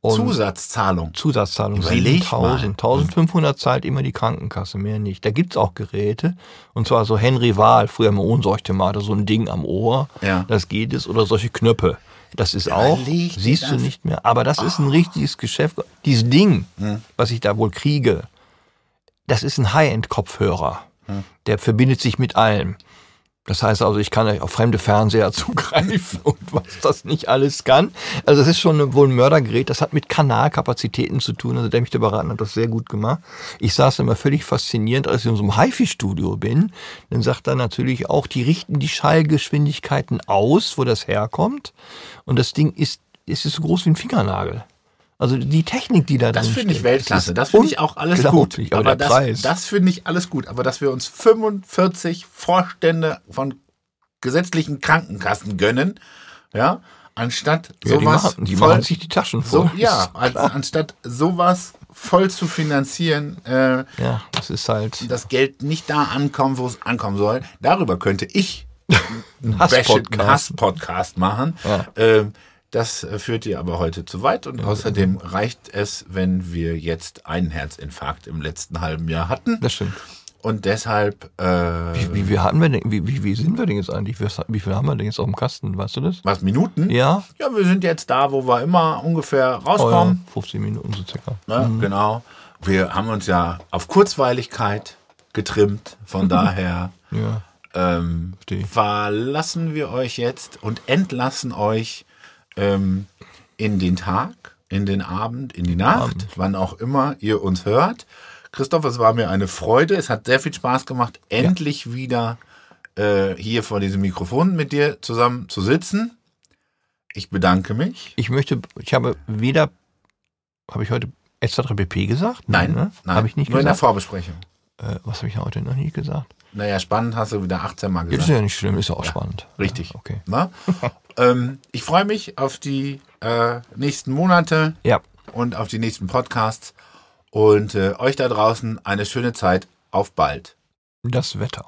Und Zusatzzahlung. Zusatzzahlung Überleg mal. 7000. 1500 zahlt immer die Krankenkasse, mehr nicht. Da gibt's auch Geräte. Und zwar so Henry Wahl, früher im Ohrenseuchte so ein Ding am Ohr. Ja. Das geht es. Oder solche Knöpfe. Das ist auch, Überleg dir siehst du nicht mehr. Aber das ist ein richtiges Geschäft. Dieses Ding, Hm. was ich da wohl kriege, das ist ein High-End-Kopfhörer. Hm. Der verbindet sich mit allem. Das heißt also, ich kann auf fremde Fernseher *laughs* zugreifen und was das nicht alles kann. Also das ist schon wohl ein Mördergerät. Das hat mit Kanalkapazitäten zu tun. Also der mich da beraten hat, das sehr gut gemacht. Ich saß immer völlig faszinierend, als ich in so einem HiFi-Studio bin. Dann sagt er natürlich auch, die richten die Schallgeschwindigkeiten aus, wo das herkommt. Und das Ding ist, ist so groß wie ein Fingernagel. Also die Technik, die da Das drin finde ich Weltklasse. Das finde ich auch alles gut. Aber, der das, Preis. das finde ich alles gut. Aber dass wir uns 45 Vorstände von gesetzlichen Krankenkassen gönnen, ja, anstatt ja, die sowas machen, die voll, machen sich die Taschen voll. so, ja, *laughs* an, anstatt sowas voll zu finanzieren, äh, Ja, das ist halt. das Geld nicht da ankommt, wo es ankommen soll. Darüber könnte ich *laughs* einen Hasspodcast. Hass-Podcast machen. Ja. Ähm, das äh, führt dir aber heute zu weit und außerdem reicht es, wenn wir jetzt einen Herzinfarkt im letzten halben Jahr hatten Das stimmt. und deshalb äh, Wie, wie, wie hatten wir denn, wie, wie, wie sind wir denn jetzt eigentlich? Wie, wie viel haben wir denn jetzt auf dem Kasten? Weißt du das? was Minuten? Ja? Ja, wir sind jetzt da, wo wir immer ungefähr Oh, ja, rauskommen. 15 Minuten so circa. Ne? Genau. Wir haben uns ja auf Kurzweiligkeit getrimmt. Von *laughs* daher Ja. ähm, verlassen wir euch jetzt und entlassen euch ähm, in den Tag, in den Abend, in die Nacht, Abend. wann auch immer ihr uns hört. Christoph, es war mir eine Freude. Es hat sehr viel Spaß gemacht, endlich wieder äh, hier vor diesem Mikrofon mit dir zusammen zu sitzen. Ich bedanke mich. Ich möchte, ich habe weder, habe ich heute S3PP gesagt? Nein, ne? nein, Habe ich nicht nur in der gesagt. Vorbesprechung. Äh, was habe ich heute noch nie gesagt? Naja, spannend hast du wieder 18 Mal gesagt. ist ja nicht schlimm, ist ja auch spannend. Richtig. Ja, okay. Na? *laughs* ähm, ich freue mich auf die äh, nächsten Monate Ja. und auf die nächsten Podcasts und äh, euch da draußen eine schöne Zeit. Auf bald. Das Wetter.